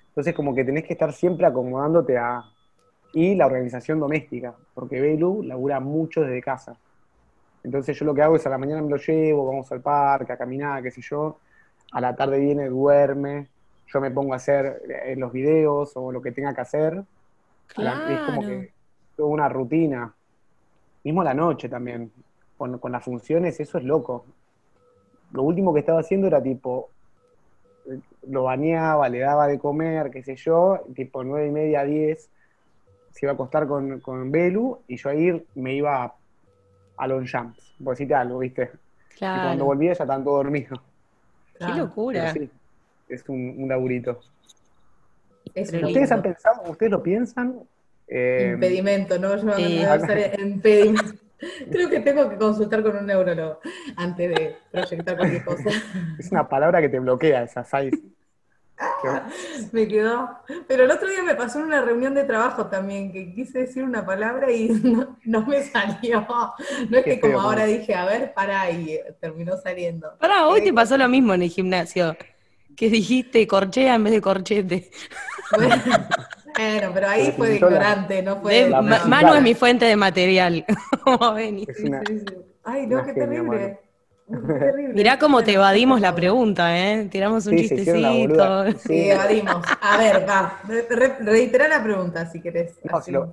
Entonces, como que tenés que estar siempre acomodándote a. Y la organización doméstica, porque Belu labura mucho desde casa. Entonces, yo lo que hago es a la mañana me lo llevo, vamos al parque, a caminar, qué sé yo. A la tarde viene, duerme. Yo me pongo a hacer eh, los videos o lo que tenga que hacer. Claro. Es como que toda una rutina. Mismo la noche también, con, las funciones, eso es loco. Lo último que estaba haciendo era tipo, lo bañaba, le daba de comer, qué sé yo, tipo nueve y media, diez, se iba a acostar con, con Belu y yo ahí me iba a, los jumps, por decirte algo, ¿viste? Claro. Y cuando volvía ya estaban todos dormidos. Qué locura. es un, un laburito. ¿Ustedes han pensado, ustedes lo piensan? Eh, impedimento, ¿no? Yo impedimento. (laughs) Creo que tengo que consultar con un neurólogo antes de proyectar cualquier cosa. Es una palabra que te bloquea esa size. (laughs) (laughs) me quedó. Pero el otro día me pasó en una reunión de trabajo también, que quise decir una palabra y (laughs) no, me salió. No es que como ahora dije, a ver, para y terminó saliendo. Para, hoy te eh, pasó lo mismo en el gimnasio, que dijiste corchea en vez de corchete. (laughs) Bueno, pero ahí fue de ignorante, no fue. Manu es mi fuente de material. Ay, no, qué terrible. Mirá cómo te evadimos la pregunta, ¿eh? Tiramos un chistecito. Sí, evadimos. A ver, va, reitera la pregunta si querés.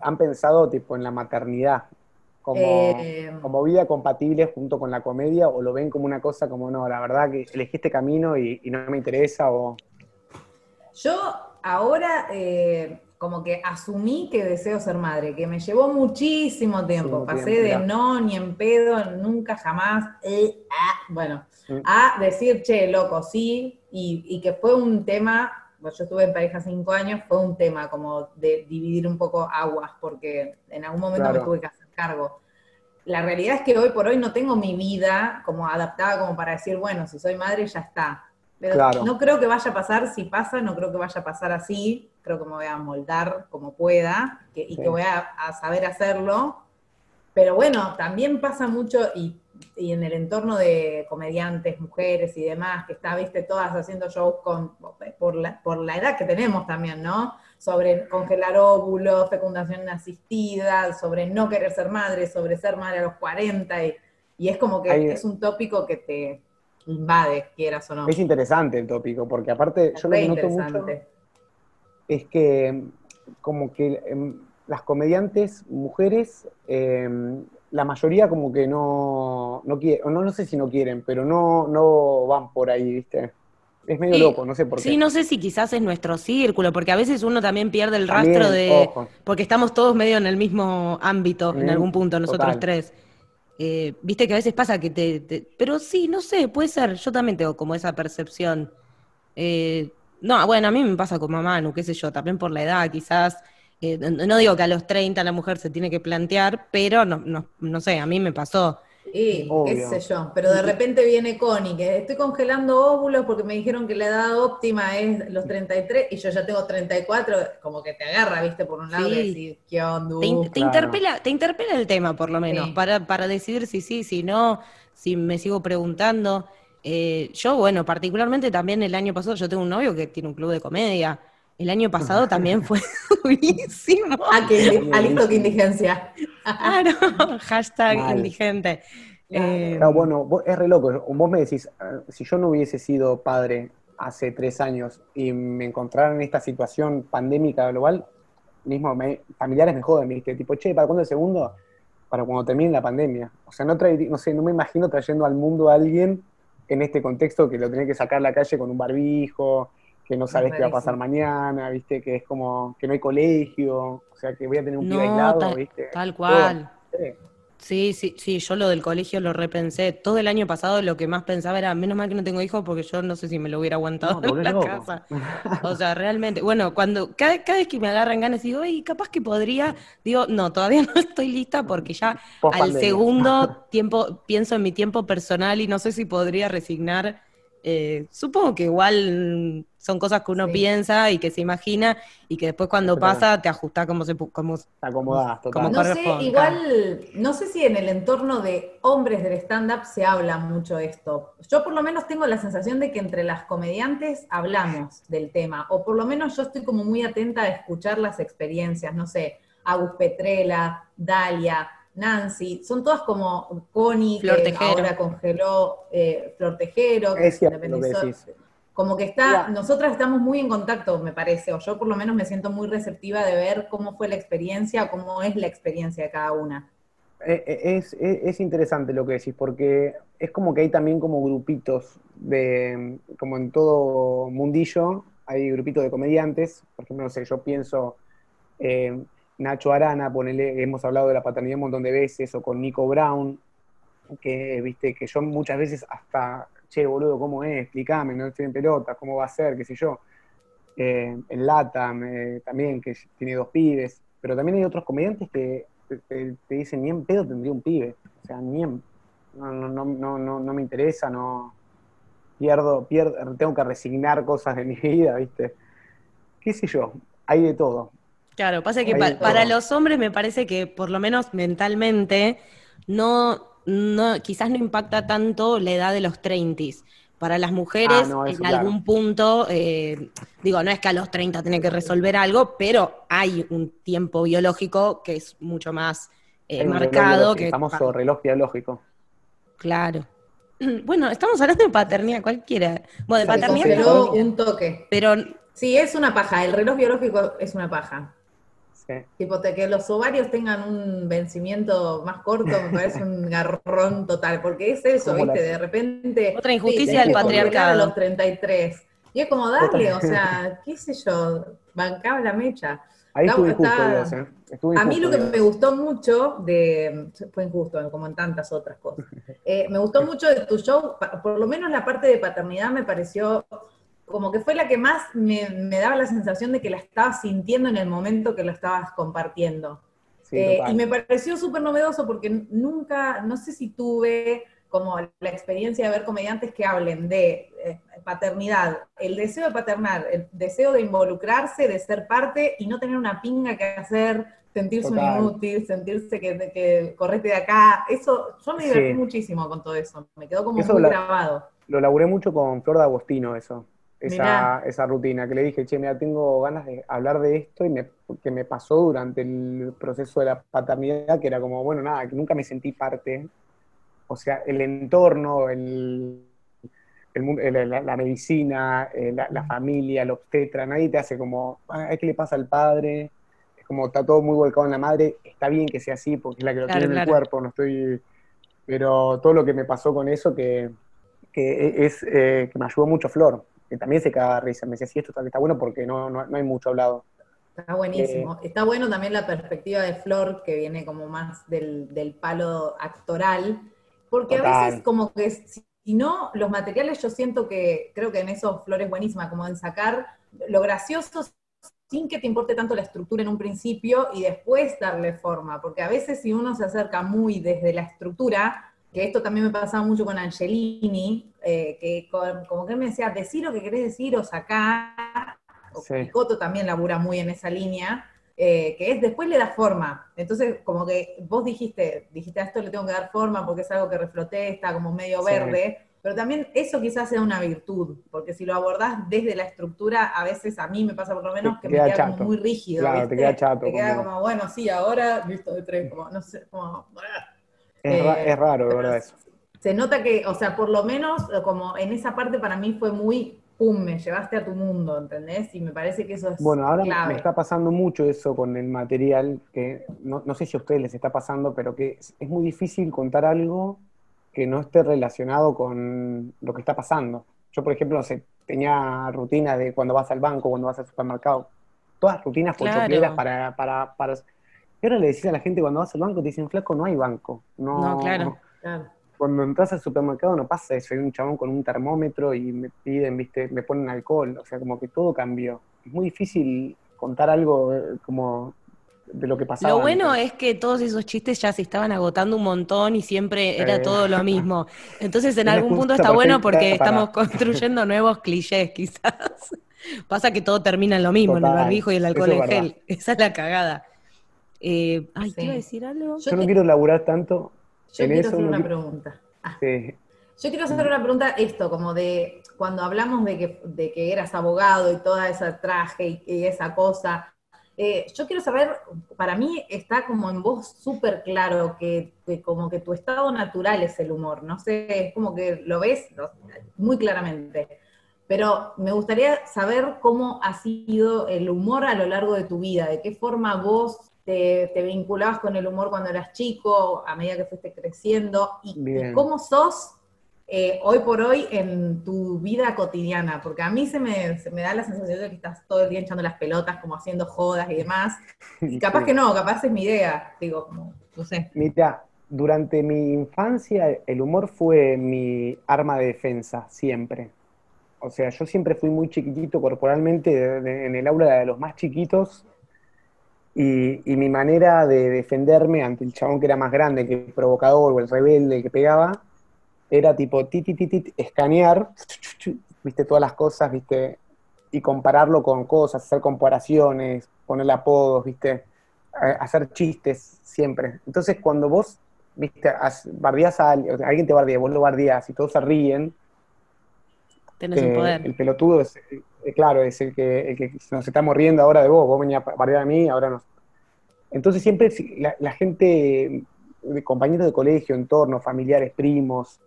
han pensado tipo en la maternidad como, eh, como vida compatible junto con la comedia o lo ven como una cosa como, no, la verdad que elegí este camino y, y no me interesa o... Yo ahora... Eh, como que asumí que deseo ser madre, que me llevó muchísimo tiempo. Pasé de no, ni en pedo, nunca jamás, eh, ah, bueno, mm. a decir, che, loco, sí, y, que fue un tema, pues yo estuve en pareja cinco años, fue un tema como de dividir un poco aguas, porque en algún momento me tuve que hacer cargo. La realidad es que hoy por hoy no tengo mi vida como adaptada como para decir, bueno, si soy madre ya está. Pero no creo que vaya a pasar, si pasa, no creo que vaya a pasar así, creo que me voy a moldar como pueda y que voy a, saber hacerlo. Pero bueno, también pasa mucho y, en el entorno de comediantes, mujeres y demás, que está, viste, todas haciendo shows con, por, la, por la edad que tenemos también, ¿no? Sobre congelar óvulos, fecundación asistida, sobre no querer ser madre, sobre ser madre a los 40 y, y es como que es un tópico que te invade, quieras o no. Es interesante el tópico, porque aparte yo lo que noto mucho es que como que em, las comediantes mujeres, em, la mayoría como que no, no quieren, no, no sé si no quieren, pero no, no van por ahí, ¿viste? Es medio loco, no sé por qué. Sí, no sé si quizás es nuestro círculo, porque a veces uno también pierde el rastro de... Porque estamos todos medio en el mismo ámbito, en algún punto, nosotros tres. Eh, viste que a veces pasa que te, Pero sí, no sé, puede ser. Yo también tengo como esa percepción. Eh, no, bueno, a mí me pasa con Manu, qué sé yo, también por la edad, quizás. Eh, no digo que a los 30 la mujer se tiene que plantear, pero no, no, no sé, a mí me pasó. Y qué sé yo, pero de repente viene Connie, que estoy congelando óvulos porque me dijeron que la edad óptima es los 33 y yo ya tengo 34, como que te agarra, viste, por un lado y decís, ¿qué onda? Te, interpela, te interpela el tema, por lo menos, para, para decidir si sí, si no, si me sigo preguntando. Eh, yo, bueno, particularmente también el año pasado, yo tengo un novio que tiene un club de comedia. El año pasado también fue (laughs) buenísimo. Ah, que alito que indigencia. Claro, (laughs) hashtag indigente. Eh, bueno, es re loco. Vos me decís, ah, si yo no hubiese sido padre hace tres años y me encontrara en esta situación pandémica global, mismo familiares me joden, ¿viste? Tipo, che, ¿para cuándo el segundo? Para cuando termine la pandemia. O sea, no, no sé, no me imagino trayendo al mundo a alguien en este contexto que lo tenés que sacar a la calle con un barbijo, que no sabes qué va a pasar mañana, ¿viste? Que es como que no hay colegio, o sea, que voy a tener un no, aislado, tal, ¿viste? Tal cual. Sí, sí, sí, yo lo del colegio lo repensé. Todo el año pasado lo que más pensaba era, menos mal que no tengo hijos porque yo no sé si me lo hubiera aguantado en la casa. O sea, realmente, bueno, cuando cada, vez que me agarran ganas digo, ay, capaz que podría, digo, no, todavía (laughs) no estoy lista porque ya al segundo (laughs) tiempo pienso en mi tiempo personal y no sé si podría resignar eh, supongo que igual son cosas que uno piensa y que se imagina y que después cuando pasa te ajusta como se como te acomodas no sé igual no sé si en el entorno de hombres del stand up se habla mucho de esto. Yo por lo menos tengo la sensación de que entre las comediantes hablamos del tema o por lo menos yo estoy como muy atenta a escuchar las experiencias no sé Agus Petrela Dalia Nancy, son todas como Connie, que ahora congeló eh, Flor Tejero, como que está, nosotras estamos muy en contacto, me parece, o yo por lo menos me siento muy receptiva de ver cómo fue la experiencia, cómo es la experiencia de cada una. Eh, eh, es, interesante lo que decís, porque es como que hay también como grupitos de, como en todo mundillo, hay grupitos de comediantes, por ejemplo, no sé, yo pienso, Nacho Arana, ponele, hemos hablado de la paternidad un montón de veces, o con Nico Brown, que viste, que yo muchas veces hasta, che, boludo, ¿cómo es? Explícame, no estoy en pelota, ¿cómo va a ser? qué sé yo. Eh, en Lata también, que tiene dos pibes, pero también hay otros comediantes que te, dicen, ni en pedo tendría un pibe, o sea, ni en, no, no, no, no, no me interesa, no, pierdo, pierdo, tengo que resignar cosas de mi (laughs) vida, ¿viste? ¿Qué sé yo? Hay de todo. Claro, pasa que para los hombres me parece que por lo menos mentalmente no, no, quizás no impacta tanto la edad de los 30 para las mujeres, ah, en algún punto, eh, digo, no es que a los 30 tiene que resolver algo, pero hay un tiempo biológico que es mucho más eh, marcado. que el famoso reloj biológico. Claro. (clears throat) Bueno, estamos hablando de paternidad, cualquiera. Bueno, de paternidad. Pero un toque. Pero. Sí, es una paja. El reloj biológico es una paja. Tipo, que los ovarios tengan un vencimiento más corto me parece un (laughs) garrón total, porque es eso, ¿viste? De repente... Otra injusticia del patriarcado. A los 33. Y es como darle, o sea, qué sé yo, bancaba la mecha. Ahí injusto, ¿eh? a mí lo que me gustó mucho de, fue injusto, como en tantas otras cosas, (laughs) eh, me gustó mucho de tu show, por lo menos la parte de paternidad me pareció como que fue la que más me, daba la sensación de que la estabas sintiendo en el momento que lo estabas compartiendo. Eh, y me pareció súper novedoso porque nunca, no sé si tuve como la experiencia de ver comediantes que hablen de eh, paternidad, el deseo de paternar, el deseo de involucrarse, de ser parte y no tener una pinga que hacer, sentirse un inútil, sentirse que, que correte de acá. Eso, yo me divertí muchísimo con todo eso, me quedó como muy grabado. Lo laburé mucho con Flor de Agostino, eso esa, esa, rutina, que le dije, che, mira, tengo ganas de hablar de esto y me, que me pasó durante el proceso de la paternidad, que era como, bueno, nada, que nunca me sentí parte. O sea, el entorno, el, el la, medicina, eh, la, familia, el obstetra, nadie te hace como, ah, ¿qué le pasa al padre? Es como, está todo muy volcado en la madre, está bien que sea así porque es la que lo tiene en el cuerpo, no estoy... Pero todo lo que me pasó con eso, que, que es eh, que me ayudó mucho Flor, que también se caga risa. Me decía, sí, esto está bueno porque no, no, hay mucho hablado. Está buenísimo. Eh, está bueno también la perspectiva de Flor, que viene como más del, palo actoral, porque a veces como que si no, los materiales yo siento que, creo que en eso Flor es buenísima, como en sacar lo gracioso sin que te importe tanto la estructura en un principio y después darle forma, porque a veces si uno se acerca muy desde la estructura, que esto también me pasaba mucho con Angelini, eh, que como que él me decía, decir lo que querés decir o sacar, o Coto también labura muy en esa línea, eh, que es después le da forma. Entonces, como que vos dijiste, dijiste a esto le tengo que dar forma porque es algo que refloté, está como medio verde, pero también eso quizás sea una virtud, porque si lo abordás desde la estructura, a veces a mí me pasa por lo menos que me queda como muy rígido. Claro, te queda chato. Te queda como, bueno, sí, ahora, visto de tres, como, no sé, como... Es, es raro, de verdad, eso. Se nota que, o sea, por lo menos, como en esa parte para mí fue muy, pum, me llevaste a tu mundo, ¿entendés? Y me parece que eso es Bueno, ahora me está pasando mucho eso con el material, que no, sé si a ustedes les está pasando, pero que es, muy difícil contar algo que no esté relacionado con lo que está pasando. Yo, por ejemplo, no sé, tenía rutinas de cuando vas al banco, cuando vas al supermercado, todas rutinas claro. para, para, para y ahora le decís a la gente cuando vas al banco, te dicen, flaco, no hay banco. No, claro. Cuando entras al supermercado no pasa eso, hay un chabón con un termómetro y me piden, viste, me ponen alcohol, o sea, como que todo cambió. Es muy difícil contar algo eh, como de lo que pasaba. Lo bueno es que todos esos chistes ya se estaban agotando un montón y siempre era todo lo mismo. (laughs) Entonces en algún punto está bueno porque estamos (laughs) construyendo nuevos clichés quizás. (laughs) Pasa que todo termina en lo mismo, en el barbijo y el alcohol en gel. Esa es la cagada. Eh, ay, ¿te iba a decir algo? Yo, no quiero laburar tanto. Yo quiero hacer una pregunta. Ah. Yo quiero hacer una pregunta, esto, como de cuando hablamos de que, de que eras abogado y toda esa traje y, esa cosa. Eh, yo quiero saber, para mí está como en vos súper claro que, como que tu estado natural es el humor, no sé, es como que lo ves muy claramente. Pero me gustaría saber cómo ha sido el humor a lo largo de tu vida, de qué forma vos te, vinculabas con el humor cuando eras chico, a medida que fuiste creciendo, y, cómo sos eh, hoy por hoy en tu vida cotidiana, porque a mí se me, da la sensación de que estás todo el día echando las pelotas, como haciendo jodas y demás, (laughs) y capaz que no, capaz es mi idea, digo, como, no sé. Mira, durante mi infancia el humor fue mi arma de defensa, siempre. O sea, yo siempre fui muy chiquitito corporalmente, en el aula de los más chiquitos, y, mi manera de defenderme ante el chabón que era más grande, que el provocador o el rebelde que pegaba, era tipo ti, ti, ti, escanear, viste, todas las cosas, viste, y compararlo con cosas, hacer comparaciones, ponerle apodos, viste, hacer chistes siempre. Entonces, cuando vos, viste, bardías a alguien, alguien te bardea, vos lo bardías y todos se ríen, Tenés un poder. El pelotudo es, eh, claro, es el que, el que nos estamos riendo ahora de vos, vos venías a bardear a mí, ahora no. Entonces siempre la, gente, compañeros de colegio, entorno, familiares, primos,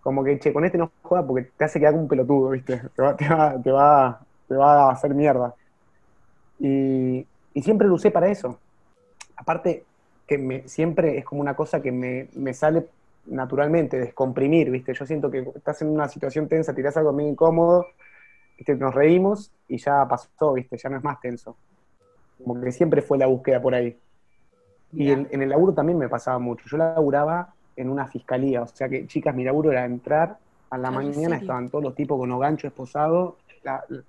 como que, che, con este no juega porque te hace quedar como un pelotudo, ¿viste? Te va, te va, te va, te va a hacer mierda. Y, siempre lo usé para eso. Aparte, que me, siempre es como una cosa que me, sale naturalmente, descomprimir, ¿viste? Yo siento que estás en una situación tensa, tirás algo medio incómodo, nos reímos y ya pasó, ¿viste? Ya no es más tenso. Como que siempre fue la búsqueda por ahí. Y en, el laburo también me pasaba mucho. Yo laburaba en una fiscalía, o sea que, chicas, mi laburo era entrar, a la mañana estaban todos los tipos con los ganchos esposados,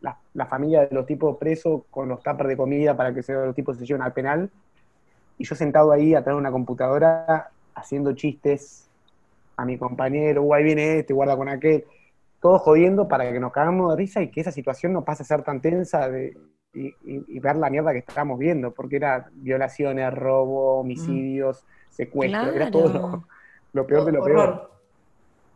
la, familia de los tipos presos con los tuppers de comida para que los tipos se lleven al penal, y yo sentado ahí atrás de una computadora haciendo chistes a mi compañero, uh, ahí viene este, guarda con aquel todos jodiendo para que nos cagamos de risa y que esa situación no pase a ser tan tensa de, y, ver la mierda que estábamos viendo, porque era violaciones, robo, homicidios, secuestros, era todo (laughs) lo, peor de lo peor.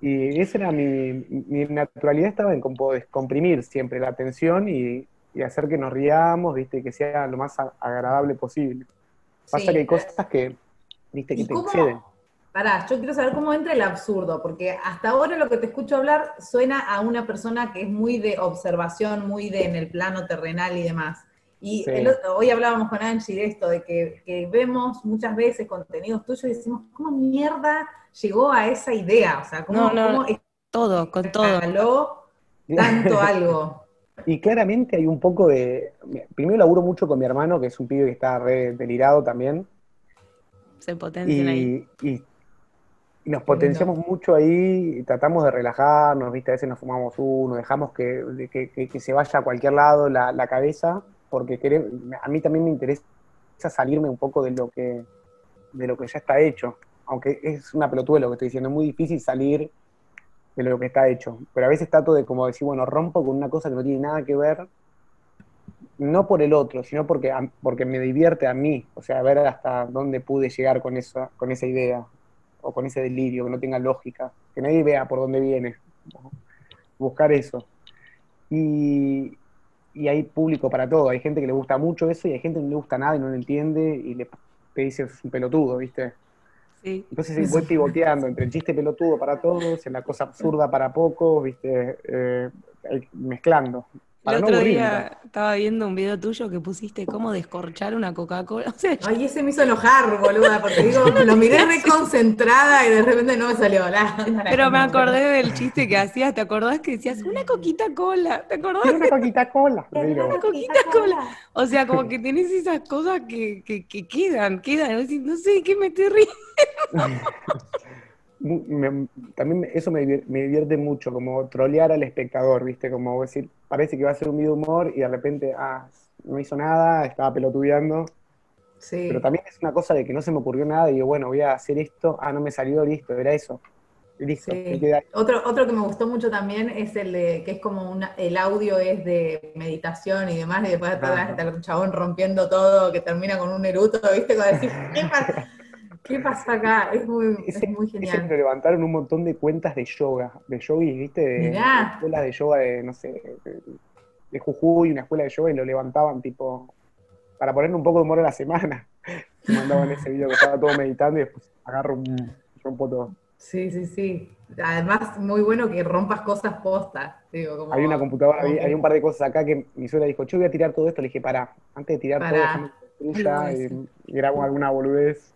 Y esa era mi, mi naturalidad, estaba en descomprimir siempre la atención y, hacer que nos riamos, viste, que sea lo más agradable posible. Pasa que hay cosas que, viste, que te exceden Pará, yo quiero saber cómo entra el absurdo, porque hasta ahora lo que te escucho hablar suena a una persona que es muy de observación, muy de en el plano terrenal y demás. Y hoy hablábamos con Angie de esto, de que, vemos muchas veces contenidos tuyos y decimos, ¿cómo mierda llegó a esa idea? O sea, ¿cómo, no, todo, con todo. tanto (laughs) algo? Y claramente hay un poco de. Primero laburo mucho con mi hermano, que es un pibe que está re delirado también. Se potencian ahí. Y y nos potenciamos mucho ahí, tratamos de relajarnos, ¿viste? A veces nos fumamos uno, dejamos que, que, se vaya a cualquier lado la, la cabeza, porque a mí también me interesa salirme un poco de lo que, de lo que ya está hecho. aunque es una pelotuda lo que estoy diciendo, es muy difícil salir de lo que está hecho. Pero a veces trato de como decir, bueno, rompo con una cosa que no tiene nada que ver, no por el otro, sino porque, porque me divierte a mí, o sea, ver hasta dónde pude llegar con, eso, con esa idea, o con ese delirio, que no tenga lógica, que nadie vea por dónde viene. Buscar eso. Y, y hay público para todo. Hay gente que le gusta mucho eso y hay gente que no le gusta nada y no lo entiende y le te dice es un pelotudo, ¿viste? Sí. Entonces voy pivoteando entre el chiste pelotudo para todos, en la cosa absurda para pocos, ¿viste? Eh, mezclando. El otro día estaba viendo un video tuyo que pusiste cómo descorchar una Coca-Cola. (laughs) Ay, ese me hizo enojar, boluda, porque digo, (laughs) lo miré (laughs) reconcentrada y de repente no me salió. La, Pero me acordé del chiste que hacías, ¿te acordás que decías una coquita cola? ¿Te acordás? Una coquita cola. Una coquita cola. O sea, como que tenés esas cosas que, que, que quedan, quedan. No sé qué me estoy riendo. También eso me, divierte mucho, como trolear al espectador, ¿viste? Como decir, parece que va a ser un video humor y de repente, ah, no hizo nada, estaba pelotudeando. Sí. Pero también es una cosa de que no se me ocurrió nada y digo, bueno, voy a hacer esto, ah, no me salió, listo, era eso. Listo, otro, otro que me gustó mucho también es el de que es como una, el audio es de meditación y demás, y después está el chabón rompiendo todo, que termina con un eruto, ¿viste? Como decir, ¿qué pasa? (laughs) ¿Qué pasa acá? Es muy, muy genial. Se levantaron un montón de cuentas de yoga, de yogis, ¿viste? De, escuelas de yoga de, no sé, de, Jujuy, una escuela de yoga, y lo levantaban tipo para ponerle un poco de humor a la semana. (laughs) Me mandaban ese video que estaba todo meditando y después agarro un, rompo todo. Sí, sí, sí. Además, muy bueno que rompas cosas postas. hay una computadora, hay, un par de cosas acá que mi suegra dijo, yo voy a tirar todo esto. Le dije, para, antes de tirar todo, déjame y grabo alguna boludez.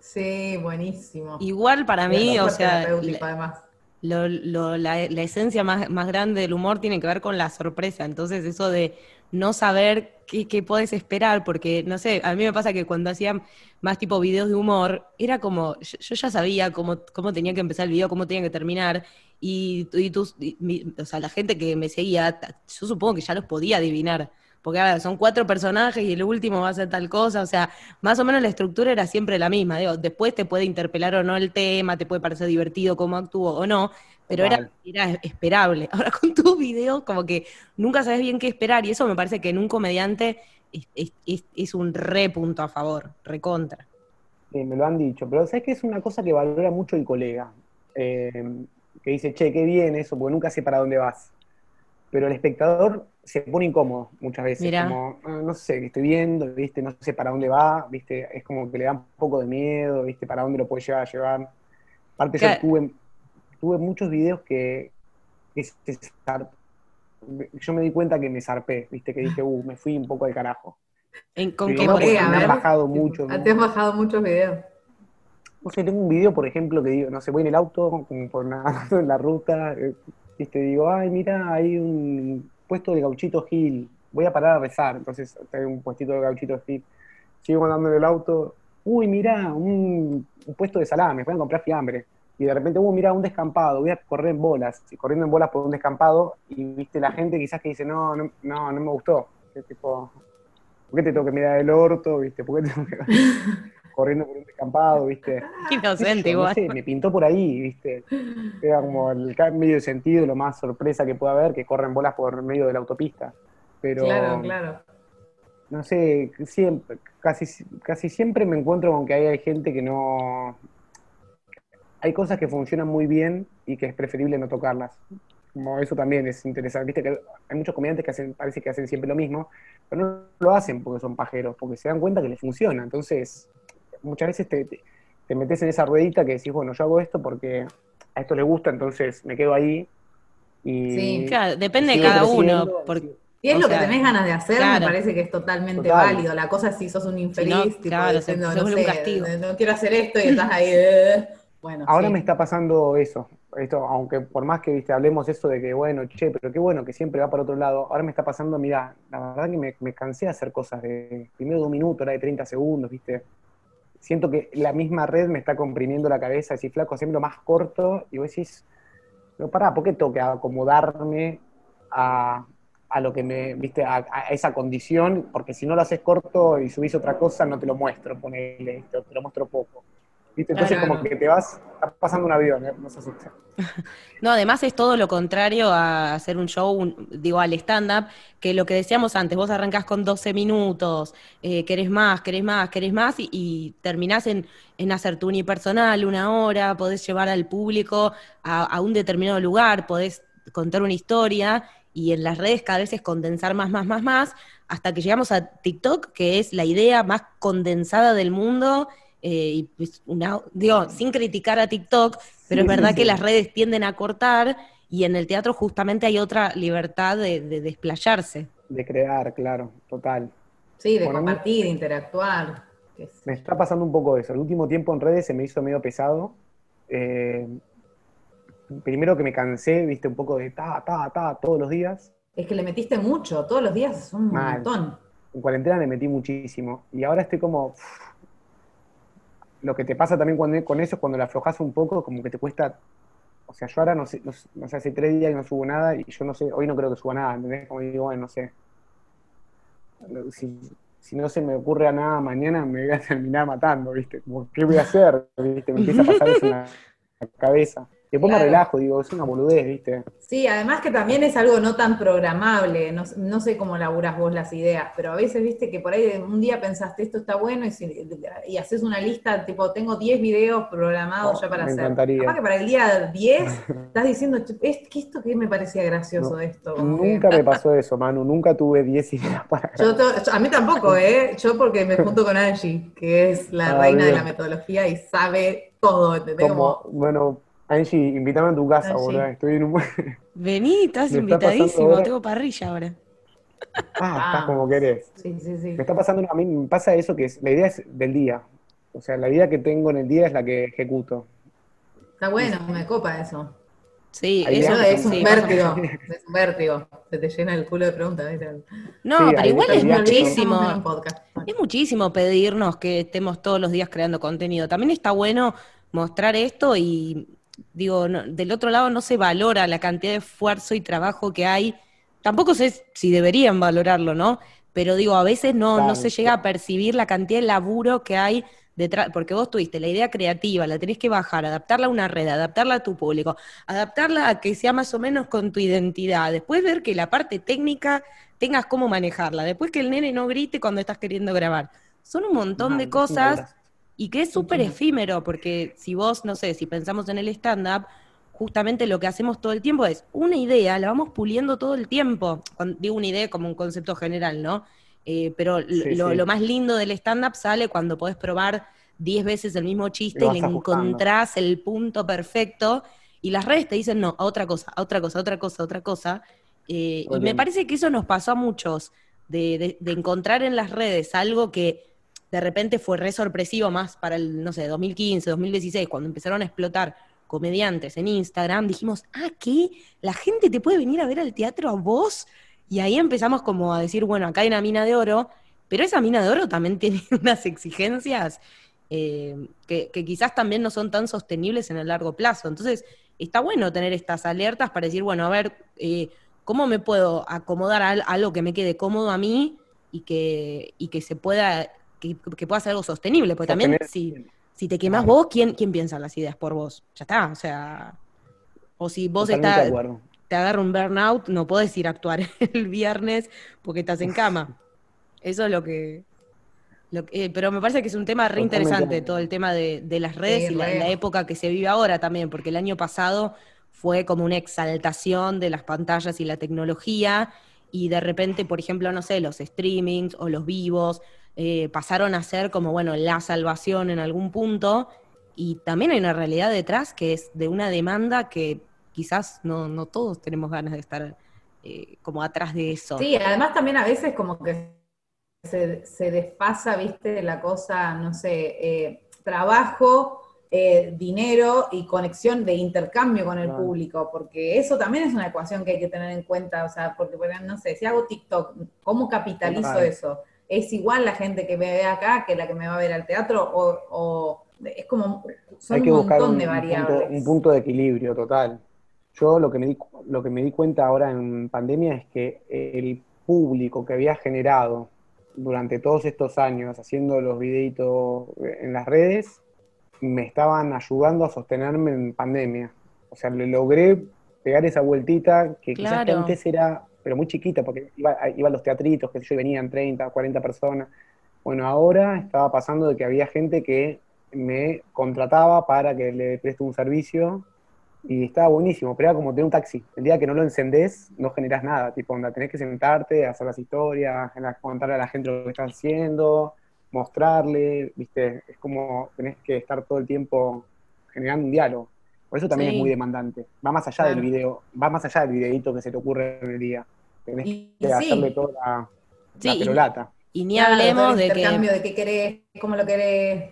Sí, buenísimo. Igual para mí, o sea, la, esencia más, más, grande del humor tiene que ver con la sorpresa. Entonces, eso de no saber qué, qué puedes esperar, porque, no sé, a mí me pasa que cuando hacía más tipo videos de humor, era como, yo, ya sabía cómo, cómo tenía que empezar el video, cómo tenía que terminar, y, y, tú, o sea, la gente que me seguía, yo supongo que ya los podía adivinar porque a ver, son cuatro personajes y el último va a ser tal cosa, o sea, más o menos la estructura era siempre la misma, digo, después te puede interpelar o no el tema, te puede parecer divertido cómo actúo o no, pero era, era, esperable. (laughs) Ahora con tus videos como que nunca sabes bien qué esperar y eso me parece que en un comediante es, un re punto a favor, recontra. Sí, me lo han dicho, pero sabes que es una cosa que valora mucho el colega, eh, que dice, che, qué bien eso, porque nunca sé para dónde vas. Pero el espectador se pone incómodo muchas veces, como, ah, no sé, qué estoy viendo, ¿viste? No sé para dónde va, ¿viste? Es como que le da un poco de miedo, ¿viste? Para dónde lo puede llevar a llevar. Aparte yo tuve, tuve muchos videos que, yo me di cuenta que me zarpé, ¿viste? Que dije, uh, me fui un poco al carajo. ¿Con qué no, me han bajado mucho. Te has bajado muchos videos. No sé, tengo un video, por ejemplo, que digo, no sé, voy en el auto, como por nada, (laughs) en la ruta, eh, ¿viste? Digo, ay, mira, hay un puesto de gauchito Gil, voy a parar a rezar, entonces tengo un puestito de gauchito Gil, sigo andando en el auto, uy, mira, un, puesto de salame, voy a comprar fiambre, y de repente, uy, mira, un descampado, voy a correr en bolas, y corriendo en bolas por un descampado, y viste la gente quizás que dice, no, no, no, me gustó, tipo, ¿por qué te tengo que mirar el orto, viste? ¿Por qué tengo que... (laughs) corriendo por un descampado, ¿viste? (laughs) Inocente, igual. me pintó por ahí, ¿viste? Era como el medio de sentido, lo más sorpresa que puede haber, que corren bolas por medio de la autopista. Pero, claro, claro. No sé, siempre, casi, casi siempre me encuentro con que hay, gente que no. Hay cosas que funcionan muy bien y que es preferible no tocarlas. Como eso también es interesante. Viste que hay muchos comediantes que hacen, parece que hacen siempre lo mismo, pero no lo hacen porque son pajeros, porque se dan cuenta que les funciona. Entonces, muchas veces te, te, metes en esa ruedita que decís, bueno, yo hago esto porque a esto le gusta, entonces me quedo ahí. Y sí, claro, depende de cada uno. y es lo que tenés ganas de hacer, me parece que es totalmente válido. La cosa es si sos un infeliz, no, claro, diciendo, no, sé, castigo. no, quiero hacer esto y (laughs) estás ahí. bueno, Ahora me está pasando eso. Esto, aunque por más que viste hablemos eso de que bueno, che, pero qué bueno que siempre va para otro lado, ahora me está pasando, mira, la verdad que me, me cansé de hacer cosas de primero de un minuto, ahora de 30 segundos, viste siento que la misma red me está comprimiendo la cabeza, así flaco, haciendo más corto, y vos decís, pero pará, ¿por qué tengo acomodarme a, lo que me, viste, a, esa condición? Porque si no lo haces corto y subís otra cosa, no te lo muestro, ponele, te lo muestro poco. Entonces como que te vas, pasando un avión, ¿eh? no se asusta. (laughs) No, además es todo lo contrario a hacer un show, digo, al stand-up, que lo que decíamos antes, vos arrancás con 12 minutos, eh, querés más, querés más, querés más, y, terminás en, hacer tu unipersonal una hora, podés llevar al público a, a un determinado lugar, podés contar una historia, y en las redes cada vez es condensar más, más, más, más, hasta que llegamos a TikTok, que es la idea más condensada del mundo eh, y pues una, digo, sin criticar a TikTok, pero es verdad que las redes tienden a cortar y en el teatro justamente hay otra libertad de, desplayarse. De crear, claro, total. Sí, de compartir, de interactuar. Me está pasando un poco eso. El último tiempo en redes se me hizo medio pesado. Eh, primero que me cansé, viste, un poco de ta, ta, ta, todos los días. Es que le metiste mucho, todos los días es un montón. En cuarentena le metí muchísimo. Y ahora estoy como, lo que te pasa también con eso es cuando la aflojas un poco, como que te cuesta. O sea, yo ahora no sé, no, sé, hace tres días y no subo nada y yo no sé, hoy no creo que suba nada, ¿entendés? Como digo, bueno, no sé. Si, no se me ocurre a nada mañana, me voy a (laughs) terminar matando, ¿viste? ¿Qué voy a hacer? ¿Viste? Me empieza a pasar eso en la cabeza. Después me relajo, digo, es una boludez, ¿viste? Sí, además que también es algo no tan programable, no, sé cómo laburas vos las ideas, pero a veces, viste, que por ahí un día pensaste esto está bueno y, haces una lista, tipo, tengo 10 videos programados oh, ya para me hacer. Encantaría. Capaz que para el día 10 (laughs) estás diciendo, ¿qué esto qué me parecía gracioso esto? nunca me pasó (laughs) eso, Manu, nunca tuve 10 ideas para yo A mí tampoco, (laughs) ¿eh? Yo porque me junto con Angie, que es la ah, reina de la metodología y sabe todo, ¿entendés? Como, bueno Angie, invítame a tu casa, boludo. Estoy en un Vení, estás (laughs) invitadísimo, tengo parrilla ahora. Ah, estás como querés. Sí, sí, sí. Me está pasando, a mí me pasa eso que es, la idea es del día. O sea, la idea que tengo en el día es la que ejecuto. Está bueno, me copa eso. Sí, eso es un vértigo. Es un vértigo. Se te llena el culo de preguntas. No, pero igual es muchísimo. Es muchísimo pedirnos que estemos todos los días creando contenido. También está bueno mostrar esto y digo, del otro lado no se valora la cantidad de esfuerzo y trabajo que hay. Tampoco sé si deberían valorarlo, ¿no? Pero digo, a veces no, no se llega a percibir la cantidad de laburo que hay detrás, porque vos tuviste la idea creativa, la tenés que bajar, adaptarla a una red, adaptarla a tu público, adaptarla a que sea más o menos con tu identidad, después ver que la parte técnica tengas cómo manejarla, después que el nene no grite cuando estás queriendo grabar. Son un montón de cosas y que es súper efímero, porque si vos, no sé, si pensamos en el stand-up, justamente lo que hacemos todo el tiempo es una idea, la vamos puliendo todo el tiempo. digo una idea como un concepto general, ¿no? Eh, pero lo, más lindo del stand-up sale cuando podés probar 10 veces el mismo chiste y le encontrás el punto perfecto. Y las redes te dicen, no, a otra cosa, a otra cosa, a otra cosa, a otra cosa. Eh, y me parece que eso nos pasó a muchos, de encontrar en las redes algo que de repente fue re sorpresivo más para el, no sé, 2015, 2016, cuando empezaron a explotar comediantes en Instagram, dijimos, ah, ¿qué? ¿La gente te puede venir a ver al teatro a vos? Y ahí empezamos como a decir, bueno, acá hay una mina de oro, pero esa mina de oro también (laughs) tiene unas exigencias eh, que, quizás también no son tan sostenibles en el largo plazo. Entonces, está bueno tener estas alertas para decir, bueno, a ver, eh, ¿cómo me puedo acomodar algo que me quede cómodo a mí y que, y que se pueda que, pueda ser algo sostenible, porque también si, si te quemas vos, ¿quién, ¿quién piensa las ideas por vos? Ya está, o sea, o si vos estás, te agarra un burnout, no podés ir a actuar (laughs) el viernes porque estás en cama. Eso es lo que... Eh, pero me parece que es un tema re interesante, todo el tema de, las redes y la, época que se vive ahora también, porque el año pasado fue como una exaltación de las pantallas y la tecnología, y de repente, por ejemplo, no sé, los streamings o los vivos, eh, pasaron a ser como, bueno, la salvación en algún punto, y también hay una realidad detrás que es de una demanda que quizás no, no todos tenemos ganas de estar eh, como atrás de eso. Sí, además también a veces como que se, se desfasa, viste, la cosa, no sé, eh, trabajo, dinero y conexión de intercambio con el público, porque eso también es una ecuación que hay que tener en cuenta, o sea, porque, no sé, si hago TikTok, ¿cómo capitalizo eso? Es igual la gente que me ve acá que la que me va a ver al teatro o, es como son un montón de variables. un punto de equilibrio total. Yo lo que me di, lo que me di cuenta ahora en pandemia es que el público que había generado durante todos estos años haciendo los videitos en las redes me estaban ayudando a sostenerme en pandemia. O sea, le logré pegar esa vueltita que quizás antes era, pero muy chiquita, porque iba, iba, a los teatritos, que yo, venían 30, 40 personas. Bueno, ahora estaba pasando de que había gente que me contrataba para que le preste un servicio y estaba buenísimo, pero era como tener un taxi. El día que no lo encendés, no generás nada. Tipo, onda, tenés que sentarte, hacer las historias, contarle a la gente lo que estás haciendo, mostrarle, ¿viste? Es como tenés que estar todo el tiempo generando un diálogo. Por eso también es muy demandante. Va más allá del video, va más allá del videito que se te ocurre en el día. Tenés que hacerle toda la, pelolata. Y, ni hablemos de que... de qué querés, cómo lo querés.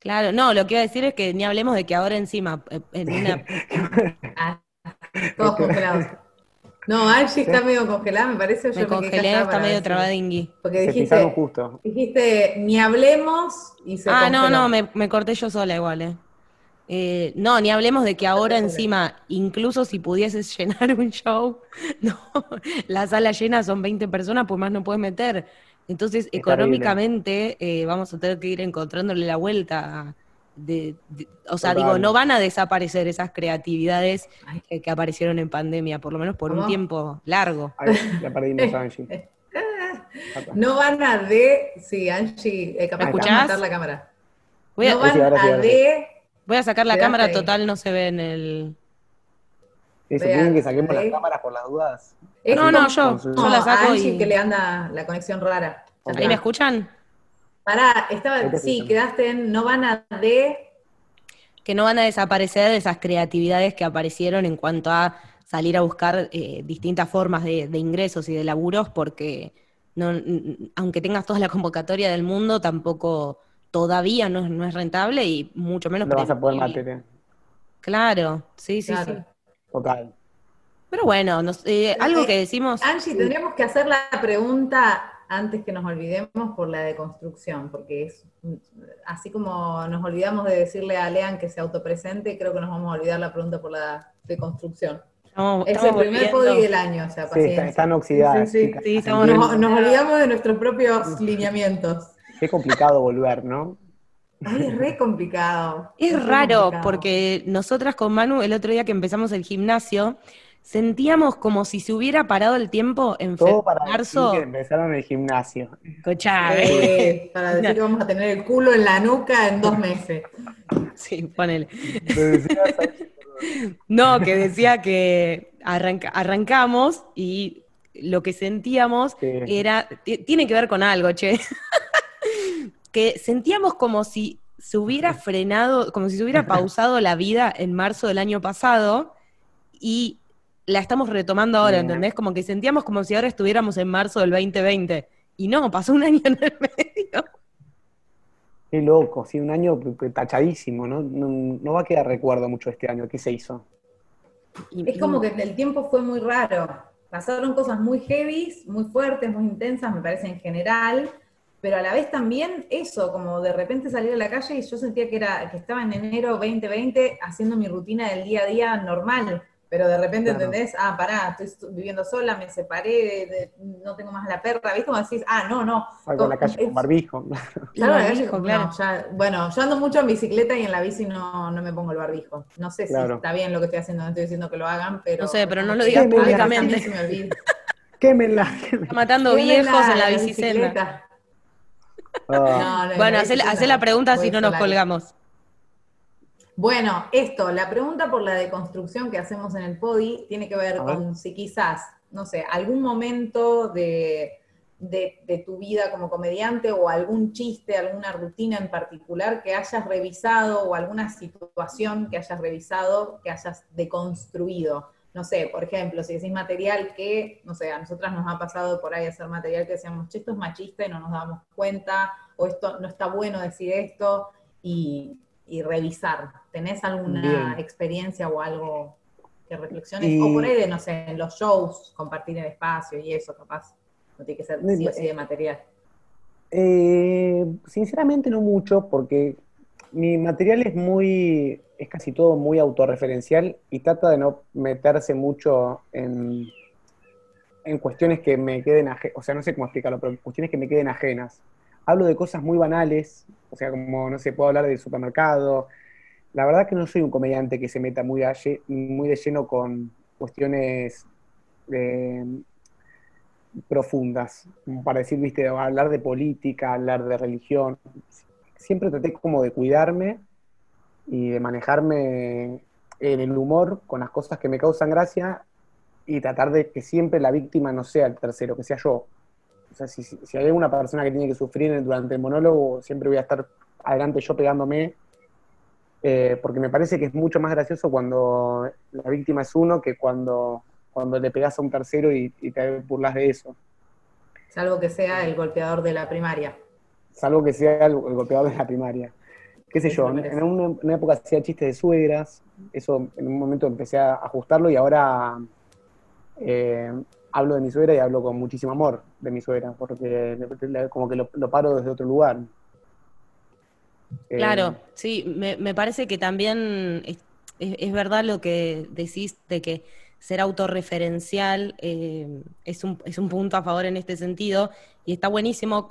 Claro, no, lo que iba a decir es que ni hablemos de que ahora encima, eh, en una... (laughs) ah, todos congelados. No, Angie está medio congelada, me parece. Me congelé, está medio trabadingui. Porque dijiste, justo. dijiste, ni hablemos y se Ah, no, no, me, me, corté yo sola igual, eh. Eh. no, ni hablemos de que ahora encima, incluso si pudieses (laughs) llenar un show, (laughs) no, la sala llena son 20 personas, pues más no puedes meter. Entonces, económicamente eh, vamos a tener que ir encontrándole la vuelta. De, o sea, digo, no van a desaparecer esas creatividades que, aparecieron en pandemia, por lo menos por un tiempo largo. ya perdimos (laughs) a Angie. no van a de... Sí, Angie, eh, capaz de matar la cámara. Voy a, no van a de... Voy a sacar la cámara, total no se ve en el... ¿Se quieren que saquemos las cámaras por las dudas? no, no, yo, yo la saco Angie que le anda la conexión rara. ¿Ahí me escuchan? Pará, estaba, sí, quedaste en no van a de... Que no van a desaparecer esas creatividades que aparecieron en cuanto a salir a buscar eh, distintas formas de, ingresos y de laburos, porque no, aunque tengas toda la convocatoria del mundo, tampoco todavía no, es rentable y mucho menos... No vas a poder mantener. Claro, sí, sí, sí. Total. Pero bueno, eh, algo que decimos... Angie, tendríamos que hacer la pregunta antes que nos olvidemos por la deconstrucción, porque es así como nos olvidamos de decirle a Lean que se autopresente, creo que nos vamos a olvidar la pregunta por la deconstrucción. es el primer podi del año, o sea, sí, están oxidadas. Sí, sí, nos, olvidamos de nuestros propios lineamientos. Qué complicado volver, ¿no? es re complicado. Es, raro, porque nosotras con Manu, el otro día que empezamos el gimnasio, sentíamos como si se hubiera parado el tiempo en Todo para marzo. que empezaron el gimnasio. Eh, (laughs) para decir que vamos a tener el culo en la nuca en dos (laughs) meses. Sí, ponele. (laughs) no, que decía que arrancamos y lo que sentíamos era. Tiene que ver con algo, che. Que sentíamos como si se hubiera frenado, como si se hubiera pausado la vida en marzo del año pasado y la estamos retomando ahora, ¿entendés? Como que sentíamos como si ahora estuviéramos en marzo del 2020. Y no, pasó un (laughs) año en el medio. Qué loco, sí, un año tachadísimo, ¿no? No, va a quedar recuerdo mucho este año. ¿Qué se hizo? Es como que el tiempo fue muy raro. Pasaron cosas muy heavy, muy fuertes, muy intensas, me parece en general, pero a la vez también eso, como de repente salir a la calle y yo sentía que, era, que estaba en enero 2020 haciendo mi rutina del día a día normal pero de repente entendés, ah, pará, estoy viviendo sola, me separé, no tengo más la perra, ¿viste? Como decís, ah, no, no. Salgo a la calle con barbijo. (laughs) Claro, barbijo, claro. bueno, yo ando mucho en bicicleta y en la bici no, no me pongo el barbijo. No sé si está bien lo que estoy haciendo, no estoy diciendo que lo hagan, pero... No sé, pero no lo digas públicamente. Quémela, Está matando viejos en la bicicleta. Ah. bueno, hacé la pregunta si no nos colgamos. Bueno, esto, la pregunta por la deconstrucción que hacemos en el PODI tiene que ver con si quizás, no sé, algún momento de, tu vida como comediante o algún chiste, alguna rutina en particular que hayas revisado o alguna situación que hayas revisado, que hayas deconstruido. No sé, por ejemplo, si decís material que, no sé, a nosotras nos ha pasado por ahí hacer material que decíamos, esto es machista y no nos damos cuenta, o esto no está bueno decir esto, y y revisar. ¿Tenés alguna experiencia o algo que reflexiones? O por ahí de, no sé, en los shows, compartir el espacio y eso, capaz. No tiene que ser sí o sí de material. Eh, sinceramente no mucho, porque mi material es muy, es casi todo muy autorreferencial y trata de no meterse mucho en, en cuestiones que me queden ajenas, o sea, no sé cómo explicarlo, pero cuestiones que me queden ajenas hablo de cosas muy banales, o sea, como, no sé, puedo hablar del supermercado. La verdad que no soy un comediante que se meta muy, muy de lleno con cuestiones eh, profundas, para decir, viste, hablar de política, hablar de religión. Siempre traté como de cuidarme y de manejarme en el humor con las cosas que me causan gracia y tratar de que siempre la víctima no sea el tercero, que sea yo. O sea, si, hay alguna persona que tiene que sufrir durante el monólogo, siempre voy a estar adelante yo pegándome, eh, porque me parece que es mucho más gracioso cuando la víctima es uno que cuando, cuando le pegas a un tercero y, te burlas de eso. Salvo que sea el golpeador de la primaria. Salvo que sea el, golpeador de la primaria. Qué sé yo, en una, época hacía chistes de suegras, eso en un momento empecé a ajustarlo y ahora eh, hablo de mi suegra y hablo con muchísimo amor de mi suegra, porque como que lo, paro desde otro lugar. Claro, eh, sí, me, parece que también es, verdad lo que decís de que ser autorreferencial eh, es, un, es, un, punto a favor en este sentido y está buenísimo,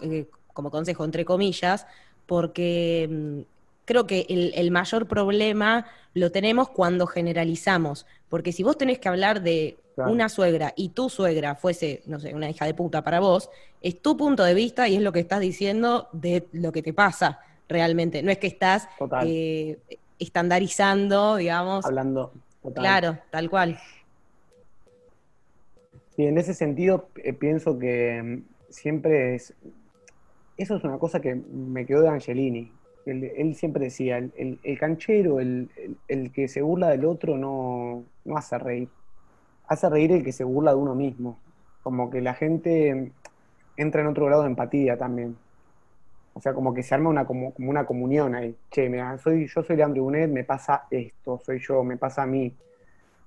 como consejo, entre comillas, porque mm, creo que el, mayor problema lo tenemos cuando generalizamos, porque si vos tenés que hablar de una suegra y tu suegra fuese, no sé, una hija de puta para vos, es tu punto de vista y es lo que estás diciendo de lo que te pasa realmente. No es que estás eh, estandarizando, digamos. Hablando. Claro, tal cual. Y en ese sentido eh, pienso que mm, siempre es... Eso es una cosa que me quedó de Angelini, él, siempre decía, el, canchero, el, que se burla del otro no, hace reír. Hace reír el que se burla de uno mismo. Como que la gente entra en otro grado de empatía también. O sea, como que se arma una, como, una comunión ahí. Che, mira, soy, yo soy Leandro Unet, me pasa esto, soy yo, me pasa a mí.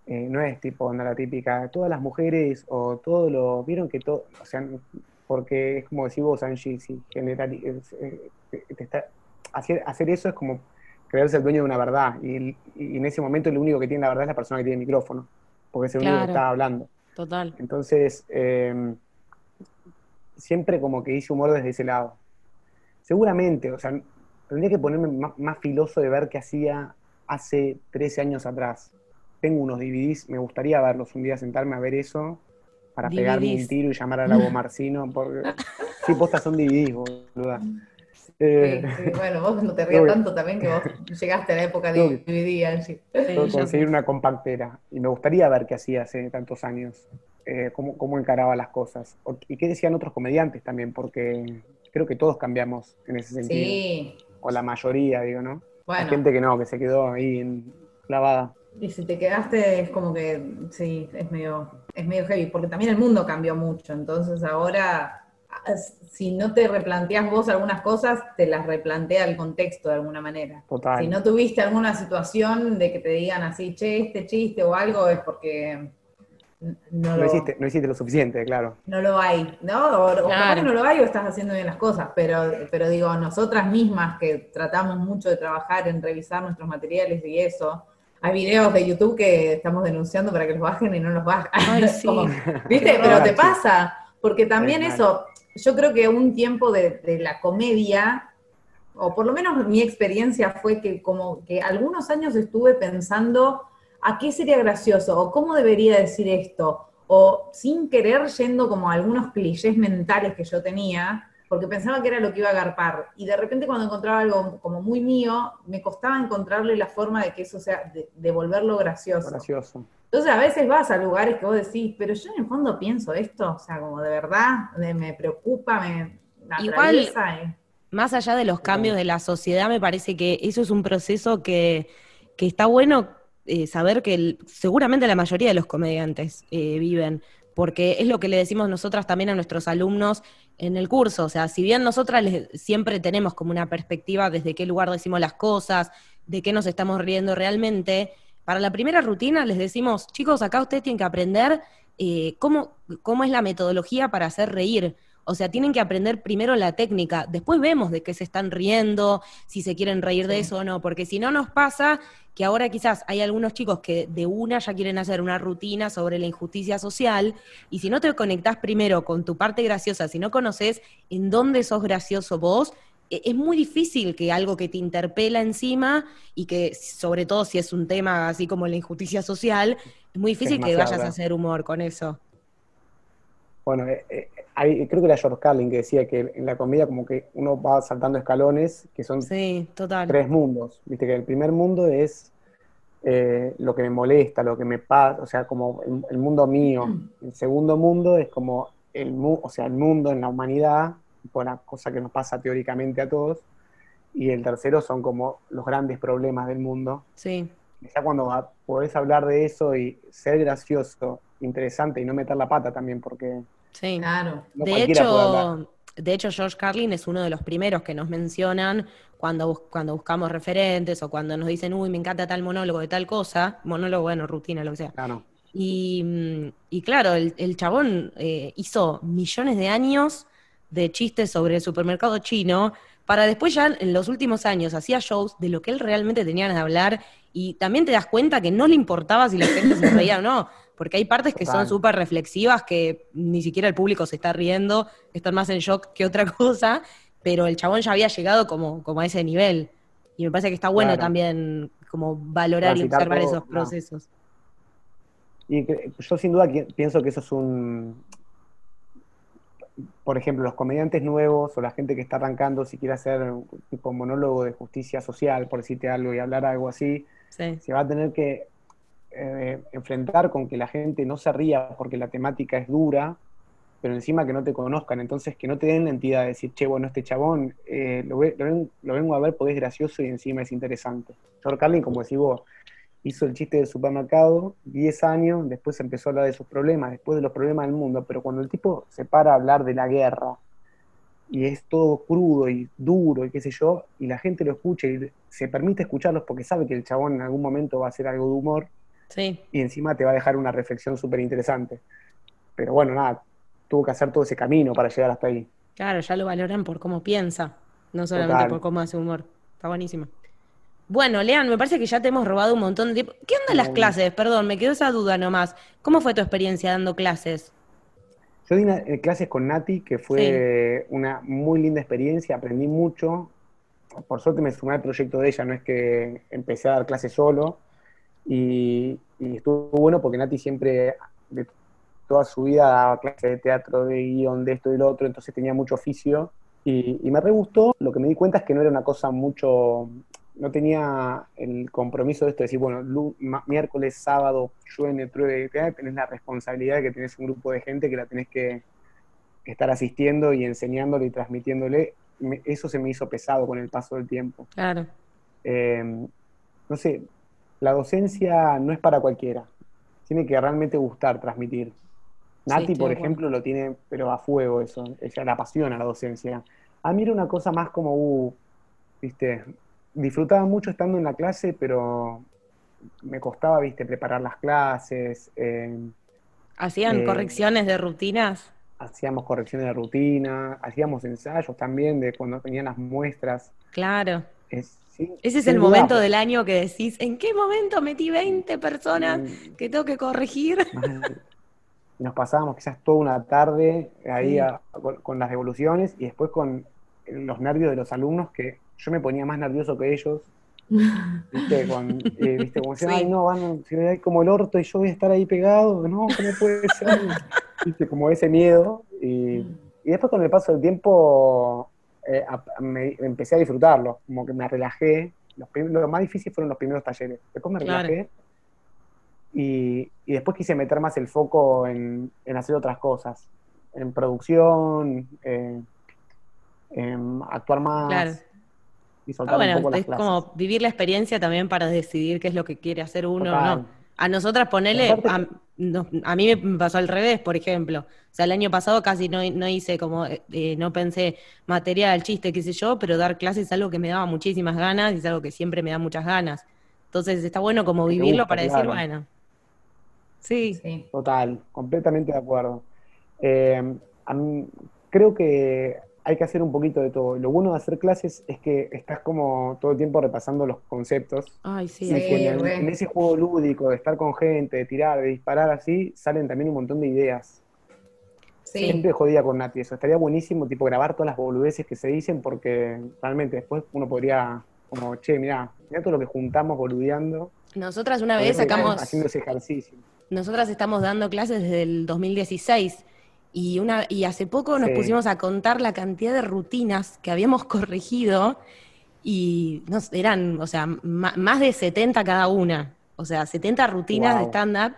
Eh, no es tipo la típica, todas las mujeres o todo lo. Vieron que todo. O sea, porque es como decís vos, Angie, si general, eh, te está, hacer, hacer eso es como creerse el dueño de una verdad. Y, en ese momento el único que tiene la verdad es la persona que tiene el micrófono, porque es el único que está hablando. Total. Entonces, eh, siempre como que hice humor desde ese lado. Seguramente, o sea, tendría que ponerme más, filoso de ver qué hacía hace 13 años atrás. Tengo unos DVDs, me gustaría verlos un día, sentarme a ver eso, para pegarme un tiro y llamar a Lago Marcino, porque (laughs) sí, postas son DVDs, boluda. Eh, bueno, vos no te rías tanto también que vos llegaste a la época de dividía. Sí. conseguir una compactera. Y me gustaría ver qué hacía hace tantos años, eh, cómo, encaraba las cosas. Y qué decían otros comediantes también, porque creo que todos cambiamos en ese sentido. Sí. O la mayoría, digo, ¿no? Hay gente que no, que se quedó ahí clavada. Y si te quedaste es como que, sí, es medio, es medio heavy, porque también el mundo cambió mucho. Entonces ahora si no te replanteas vos algunas cosas, te las replantea el contexto de alguna manera. Si no tuviste alguna situación de que te digan así, che, este chiste o algo, es porque no, lo, hiciste, no hiciste lo suficiente, claro. No lo hay, ¿no? O, no lo hay o estás haciendo bien las cosas, pero, pero digo, nosotras mismas que tratamos mucho de trabajar en revisar nuestros materiales y eso, hay videos de YouTube que estamos denunciando para que los bajen y no los bajan. (laughs) ¿Viste? Pero te pasa, porque también eso, yo creo que un tiempo de, la comedia, o por lo menos mi experiencia fue que como que algunos años estuve pensando a qué sería gracioso, o cómo debería decir esto, o sin querer yendo como a algunos clichés mentales que yo tenía, porque pensaba que era lo que iba a agarpar. Y de repente cuando encontraba algo como muy mío, me costaba encontrarle la forma de que eso sea, de, volverlo gracioso. Gracioso. Entonces a veces vas a lugares que vos decís, pero yo en el fondo pienso esto, o sea, como de verdad, me preocupa, me Igual, más allá de los cambios de la sociedad, me parece que eso es un proceso que, está bueno eh, saber que seguramente la mayoría de los comediantes eh, viven, porque es lo que le decimos nosotras también a nuestros alumnos en el curso. O sea, si bien nosotras siempre tenemos como una perspectiva desde qué lugar decimos las cosas, de qué nos estamos riendo realmente, para la primera rutina les decimos, chicos, acá ustedes tienen que aprender eh, cómo, cómo es la metodología para hacer reír. O sea, tienen que aprender primero la técnica, después vemos de qué se están riendo, si se quieren reír de eso o no, porque si no nos pasa que ahora quizás hay algunos chicos que de una ya quieren hacer una rutina sobre la injusticia social, y si no te conectás primero con tu parte graciosa, si no conoces en dónde sos gracioso vos, e, es muy difícil que algo que te interpela encima y que sobre todo si es un tema así como la injusticia social, es muy difícil que vayas a hacer humor con eso. Bueno, eh, eh, creo que era George Carlin que decía que en la comedia como que uno va saltando escalones, que son tres mundos. Viste que el primer mundo es eh, lo que me molesta, lo que me pasa, o sea, como el, mundo mío. El segundo mundo es como el, o sea, el mundo en la humanidad, una cosa que nos pasa teóricamente a todos. Y el tercero son como los grandes problemas del mundo. Sí. Ya cuando podés hablar de eso y ser gracioso, interesante y no meter la pata también, porque Sí, claro. de, hecho, de hecho, George Carlin es uno de los primeros que nos mencionan cuando, cuando buscamos referentes o cuando nos dicen, uy, me encanta tal monólogo de tal cosa, monólogo, bueno, rutina, lo que sea. Claro. Y, y claro, el, el chabón eh, hizo millones de años de chistes sobre el supermercado chino, para después ya en los últimos años hacía shows de lo que él realmente tenía de hablar y también te das cuenta que no le importaba si la gente se reía o no, porque hay partes que son súper reflexivas que ni siquiera el público se está riendo, están más en shock que otra (laughs) cosa, pero el chabón ya había llegado como, como a ese nivel. Y me parece que está bueno también como valorar y observar esos procesos. Y yo sin duda pienso que eso es un... Por ejemplo, los comediantes nuevos o la gente que está arrancando, si quiere hacer un tipo monólogo de justicia social, por decirte algo, y hablar algo así, se va a tener que eh, enfrentar con que la gente no se ría porque la temática es dura, pero encima que no te conozcan, entonces que no te den la entidad de decir, che, bueno, este chabón eh, lo, vengo a ver porque es gracioso y encima es interesante. George Carlin, como decís vos, hizo el chiste del supermercado, 10 años, después empezó a hablar de sus problemas, después de los problemas del mundo, pero cuando el tipo se para a hablar de la guerra, y es todo crudo y duro y qué sé yo, y la gente lo escucha y se permite escucharlos porque sabe que el chabón en algún momento va a hacer algo de humor, y encima te va a dejar una reflexión súper interesante. Pero bueno, nada, tuvo que hacer todo ese camino para llegar hasta ahí. Claro, ya lo valoran por cómo piensa, no solamente por cómo hace humor. Está buenísimo. Bueno, Lean, me parece que ya te hemos robado un montón de tiempo. ¿Qué onda las clases? Perdón, me quedó esa duda nomás. ¿Cómo fue tu experiencia dando clases? Yo di eh, clases con Nati, que fue una muy linda experiencia, aprendí mucho. Por suerte me sumé al proyecto de ella, no es que empecé a dar clases solo. Y, estuvo bueno porque Nati siempre, de toda su vida, daba clases de teatro, de guion, de esto y lo otro, entonces tenía mucho oficio. Y, me re gustó, lo que me di cuenta es que no era una cosa mucho, no tenía el compromiso de esto de decir, bueno, miércoles, sábado, llueve, truebe, tenés la responsabilidad de que tenés un grupo de gente que la tenés que, estar asistiendo y enseñándole y transmitiéndole. eso se me hizo pesado con el paso del tiempo. Claro. Eh, no sé, la docencia no es para cualquiera. Tiene que realmente gustar transmitir. Nati, por ejemplo, lo tiene, pero a fuego eso. Ella la apasiona la docencia. A mí era una cosa más como, uh, viste, disfrutaba mucho estando en la clase, pero me costaba, viste, preparar las clases. Eh, ¿Hacían eh, correcciones de rutinas? Hacíamos correcciones de rutina, hacíamos ensayos también de cuando tenían las muestras. Claro. Ese es el momento del año que decís, ¿en qué momento metí 20 personas que tengo que corregir? (laughs) Nos pasábamos quizás toda una tarde ahí con, las devoluciones y después con los nervios de los alumnos que yo me ponía más nervioso que ellos. (laughs) ¿Viste? Con, eh, ¿viste? Como decían, ay, no, van, si hay como el orto y yo voy a estar ahí pegado, no, ¿cómo puede ser? (laughs) ¿Viste? Como ese miedo. Y, y después con el paso del tiempo eh, me, empecé a disfrutarlo, como que me relajé. lo más difícil fueron los primeros talleres. Después me relajé y, después quise meter más el foco en, hacer otras cosas, en producción, en actuar más. Y soltar ah, un poco es como vivir la experiencia también para decidir qué es lo que quiere hacer uno o no. A nosotras ponele, a, mí me pasó al revés, por ejemplo. O sea, el año pasado casi no, hice como, eh, eh, no pensé material, chiste, qué sé yo, pero dar clases es algo que me daba muchísimas ganas y es algo que siempre me da muchas ganas. Entonces está bueno como vivirlo para decir, bueno. Sí. Total, completamente de acuerdo. Eh, creo que hay que hacer un poquito de todo. Lo bueno de hacer clases es que estás como todo el tiempo repasando los conceptos. Ay, sí. Sí, en, ese juego lúdico de estar con gente, de tirar, de disparar así, salen también un montón de ideas. Sí. Siempre jodía con Nati eso. Estaría buenísimo, tipo, grabar todas las boludeces que se dicen, porque realmente después uno podría, como, che, mirá, mirá todo lo que juntamos boludeando. Nosotras una vez sacamos, Haciendo ese ejercicio. nosotras estamos dando clases desde el 2016 y, una, y hace poco nos Sí. pusimos a contar la cantidad de rutinas que habíamos (laughs) corregido y no eran, o sea, más de 70 cada una, o sea, 70 rutinas de stand-up.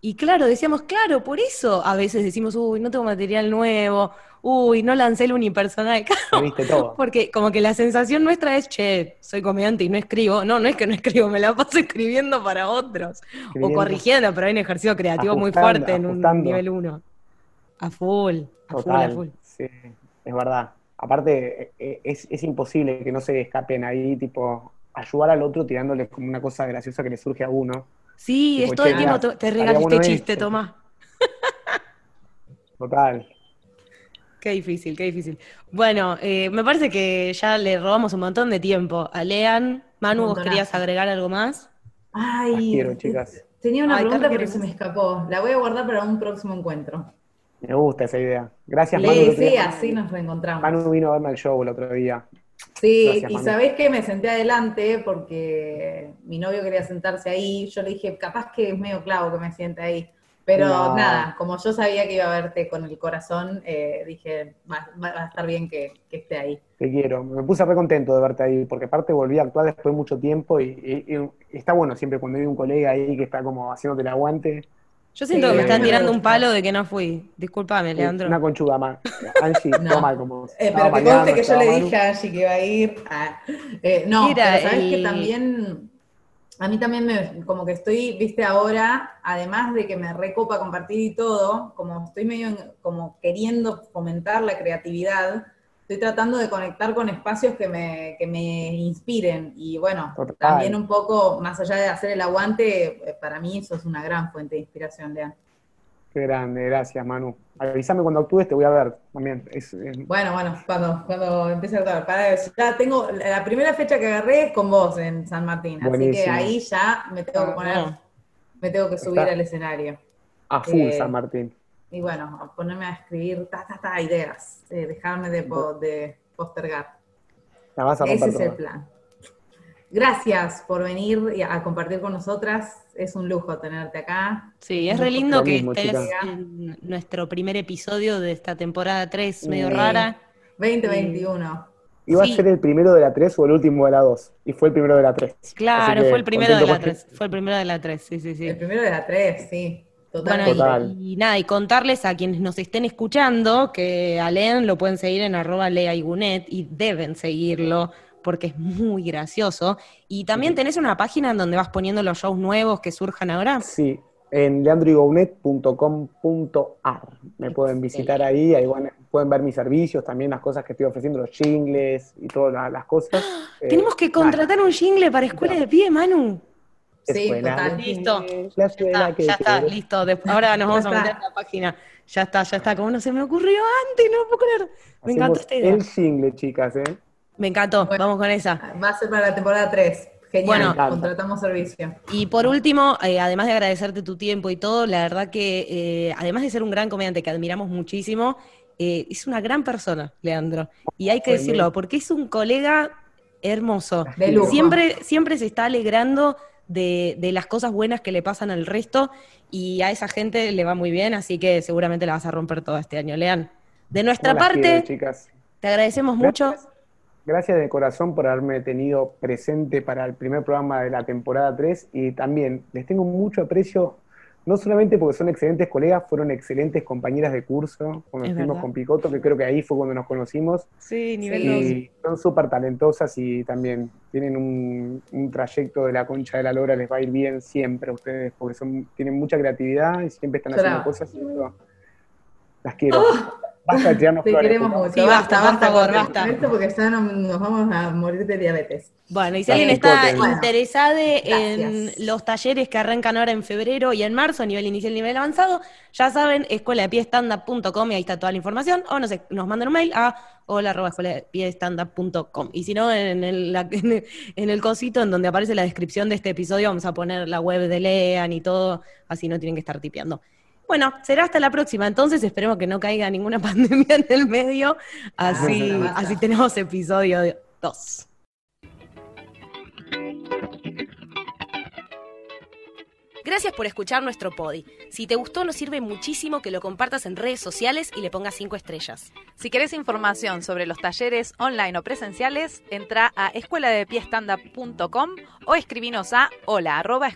Y claro, decíamos, claro, por eso a veces decimos, uy, no tengo material nuevo, uy, no lancé el unipersonal. (laughs) Ya viste todo. Porque como que la sensación nuestra es, che, soy comediante y no escribo. No, no es que no escribo, me la paso (laughs) escribiendo para otros. O corrigiendo, pero hay un ejercicio creativo muy fuerte en un ajustando. nivel 1. A full, a full, a Total, full. sí, es verdad. Aparte, eh, es, es imposible que no se escapen ahí, tipo, ayudar al otro tirándole como una cosa graciosa que le surge a uno. Sí, Tipo, es todo el tiempo, te- regalo este chiste, esto. Tomás. (laughs) Total. Qué difícil, qué difícil. Bueno, eh, me parece que ya le robamos un montón de tiempo a Lean. Manu, ¿vos querías agregar algo más? Ay, Las quiero, chicas. tenía una Ay, pregunta, pero se me escapó. La voy a guardar para un próximo encuentro. Me gusta esa idea. Gracias, Manu. Sí, sí, así nos reencontramos. Manu vino a verme al show el otro día. Sí, Gracias, y Manu. sabés que me senté adelante porque mi novio quería sentarse ahí. Yo le dije, capaz que es medio clavo que me siente ahí. Pero No. nada, como yo sabía que iba a verte con el corazón, eh, dije, va, va- va a estar bien que, que esté ahí. Te quiero. Me puse re contento de verte ahí, porque aparte volví a actuar después de mucho tiempo y, y- y está bueno siempre cuando hay un colega ahí que está como haciéndote el aguante. Yo siento que me mí están tirando un palo de que no fui. Discúlpame, Leandro. Una conchuda más. Angie, (laughs) No. toma como. Eh, pero que bailando, conste que yo le dije a Angie que iba a ir. Eh, no, Mira, pero sabes que el- también, a mí también me, como que estoy, viste, ahora, además de que me recopa compartir y todo, como estoy medio en- como queriendo fomentar la creatividad, estoy tratando de conectar con espacios que me, que me inspiren. Y bueno, Total. también un poco, más allá de hacer el aguante, eh, para mí eso es una gran fuente de inspiración, Lean. Qué grande, gracias, Manu. Avísame cuando actúes, te voy a ver también. Es, es- Bueno, bueno, cuando, cuando empiece a actuar. Para, ya tengo, la primera fecha que agarré es con vos en San Martín, así que ahí ya me tengo que Ah, poner, no. me tengo que subir Está. al escenario. a full eh, San Martín. Y bueno, a ponerme a escribir ta, ta, ta, ideas, eh, dejarme de, po- de postergar. La vas a Ese es el plan. Gracias por venir y a compartir con nosotras. Es un lujo tenerte acá. Sí, es re lindo que mismo, estés en nuestro primer episodio de esta temporada 3, medio rara. 2021. ¿Iba Sí. a ser el primero de la 3 o el último de la 2? Y fue el primero de la 3. Claro, fue el primero de la 3. tres. Fue el primero de la 3, sí, sí, sí. El primero de la 3, sí. Bueno. Total. y, y nada, y contarles a quienes nos estén escuchando que a Len lo pueden seguir en arroba leaigunet y deben seguirlo porque es muy gracioso. Y también tenés una página en donde vas poniendo los shows nuevos que surjan ahora. Sí, en leandroigounet.com.ar. Me pueden visitar ahí, ahí van- pueden ver mis servicios, también las cosas que estoy ofreciendo, los jingles y todas la- las cosas. (gasps) Eh, Tenemos que contratar un jingle para Escuela de Pie, Manu. Sí, total. de- Listo. La Ya está, que ya está, quiero. listo. Después- ahora nos vamos a meter en la página. Ya está, ya está. Como no se me ocurrió antes, no lo puedo creer. Me encantó esta idea. El jingle, chicas, ¿eh? Me encantó, Bueno. vamos con esa. Va a ser para la temporada 3. Genial, Bueno. contratamos servicio. Y por último, eh, además de agradecerte tu tiempo y todo, la verdad que eh, además de ser un gran comediante que admiramos muchísimo, eh, es una gran persona, Leandro. Y hay que decirlo, porque es un colega hermoso. De lujo. Siempre, siempre se está alegrando de, de las cosas buenas que le pasan al resto y a esa gente le va muy bien, así que seguramente la vas a romper todo este año, Lean. De nuestra ¿Cómo las parte, quiero, chicas? te agradecemos mucho. Gracias. Gracias de corazón por haberme tenido presente para el primer programa de la temporada 3 y también les tengo mucho aprecio, no solamente porque son excelentes colegas, fueron excelentes compañeras de curso cuando Es estuvimos con Picoto, que creo que ahí fue cuando nos conocimos, Sí, nivel y son súper talentosas y también tienen un, un trayecto de la concha de la lora, les va a ir bien siempre a ustedes, porque son, tienen mucha creatividad y siempre están haciendo cosas y eso, las quiero. Basta de tirarnos Te flores. queremos mucho. Sí, basta, basta. Esto porque ya no- nos vamos a morir de diabetes. Bueno, y si alguien está interesado en los talleres que arrancan ahora en febrero y en marzo, a nivel inicial y nivel avanzado, ya saben, escuela de y ahí está toda la información, o no sé, nos mandan un mail a hola arroba escuela de Y si no, en el, la- (laughs) en el- en el cosito en donde aparece la descripción de este episodio, vamos a poner la web de Lean y todo, así no tienen que estar tipeando. Bueno, será hasta la próxima. Entonces esperemos que no caiga ninguna (laughs) pandemia en el medio. Así, Basta, basta. así tenemos episodio 2. Gracias por escuchar nuestro podi. Si te gustó, nos sirve muchísimo que lo compartas en redes sociales y le pongas 5 estrellas. Si querés información sobre los talleres online o presenciales, entra a escueladepiestanda.com o escribinos a hola arroba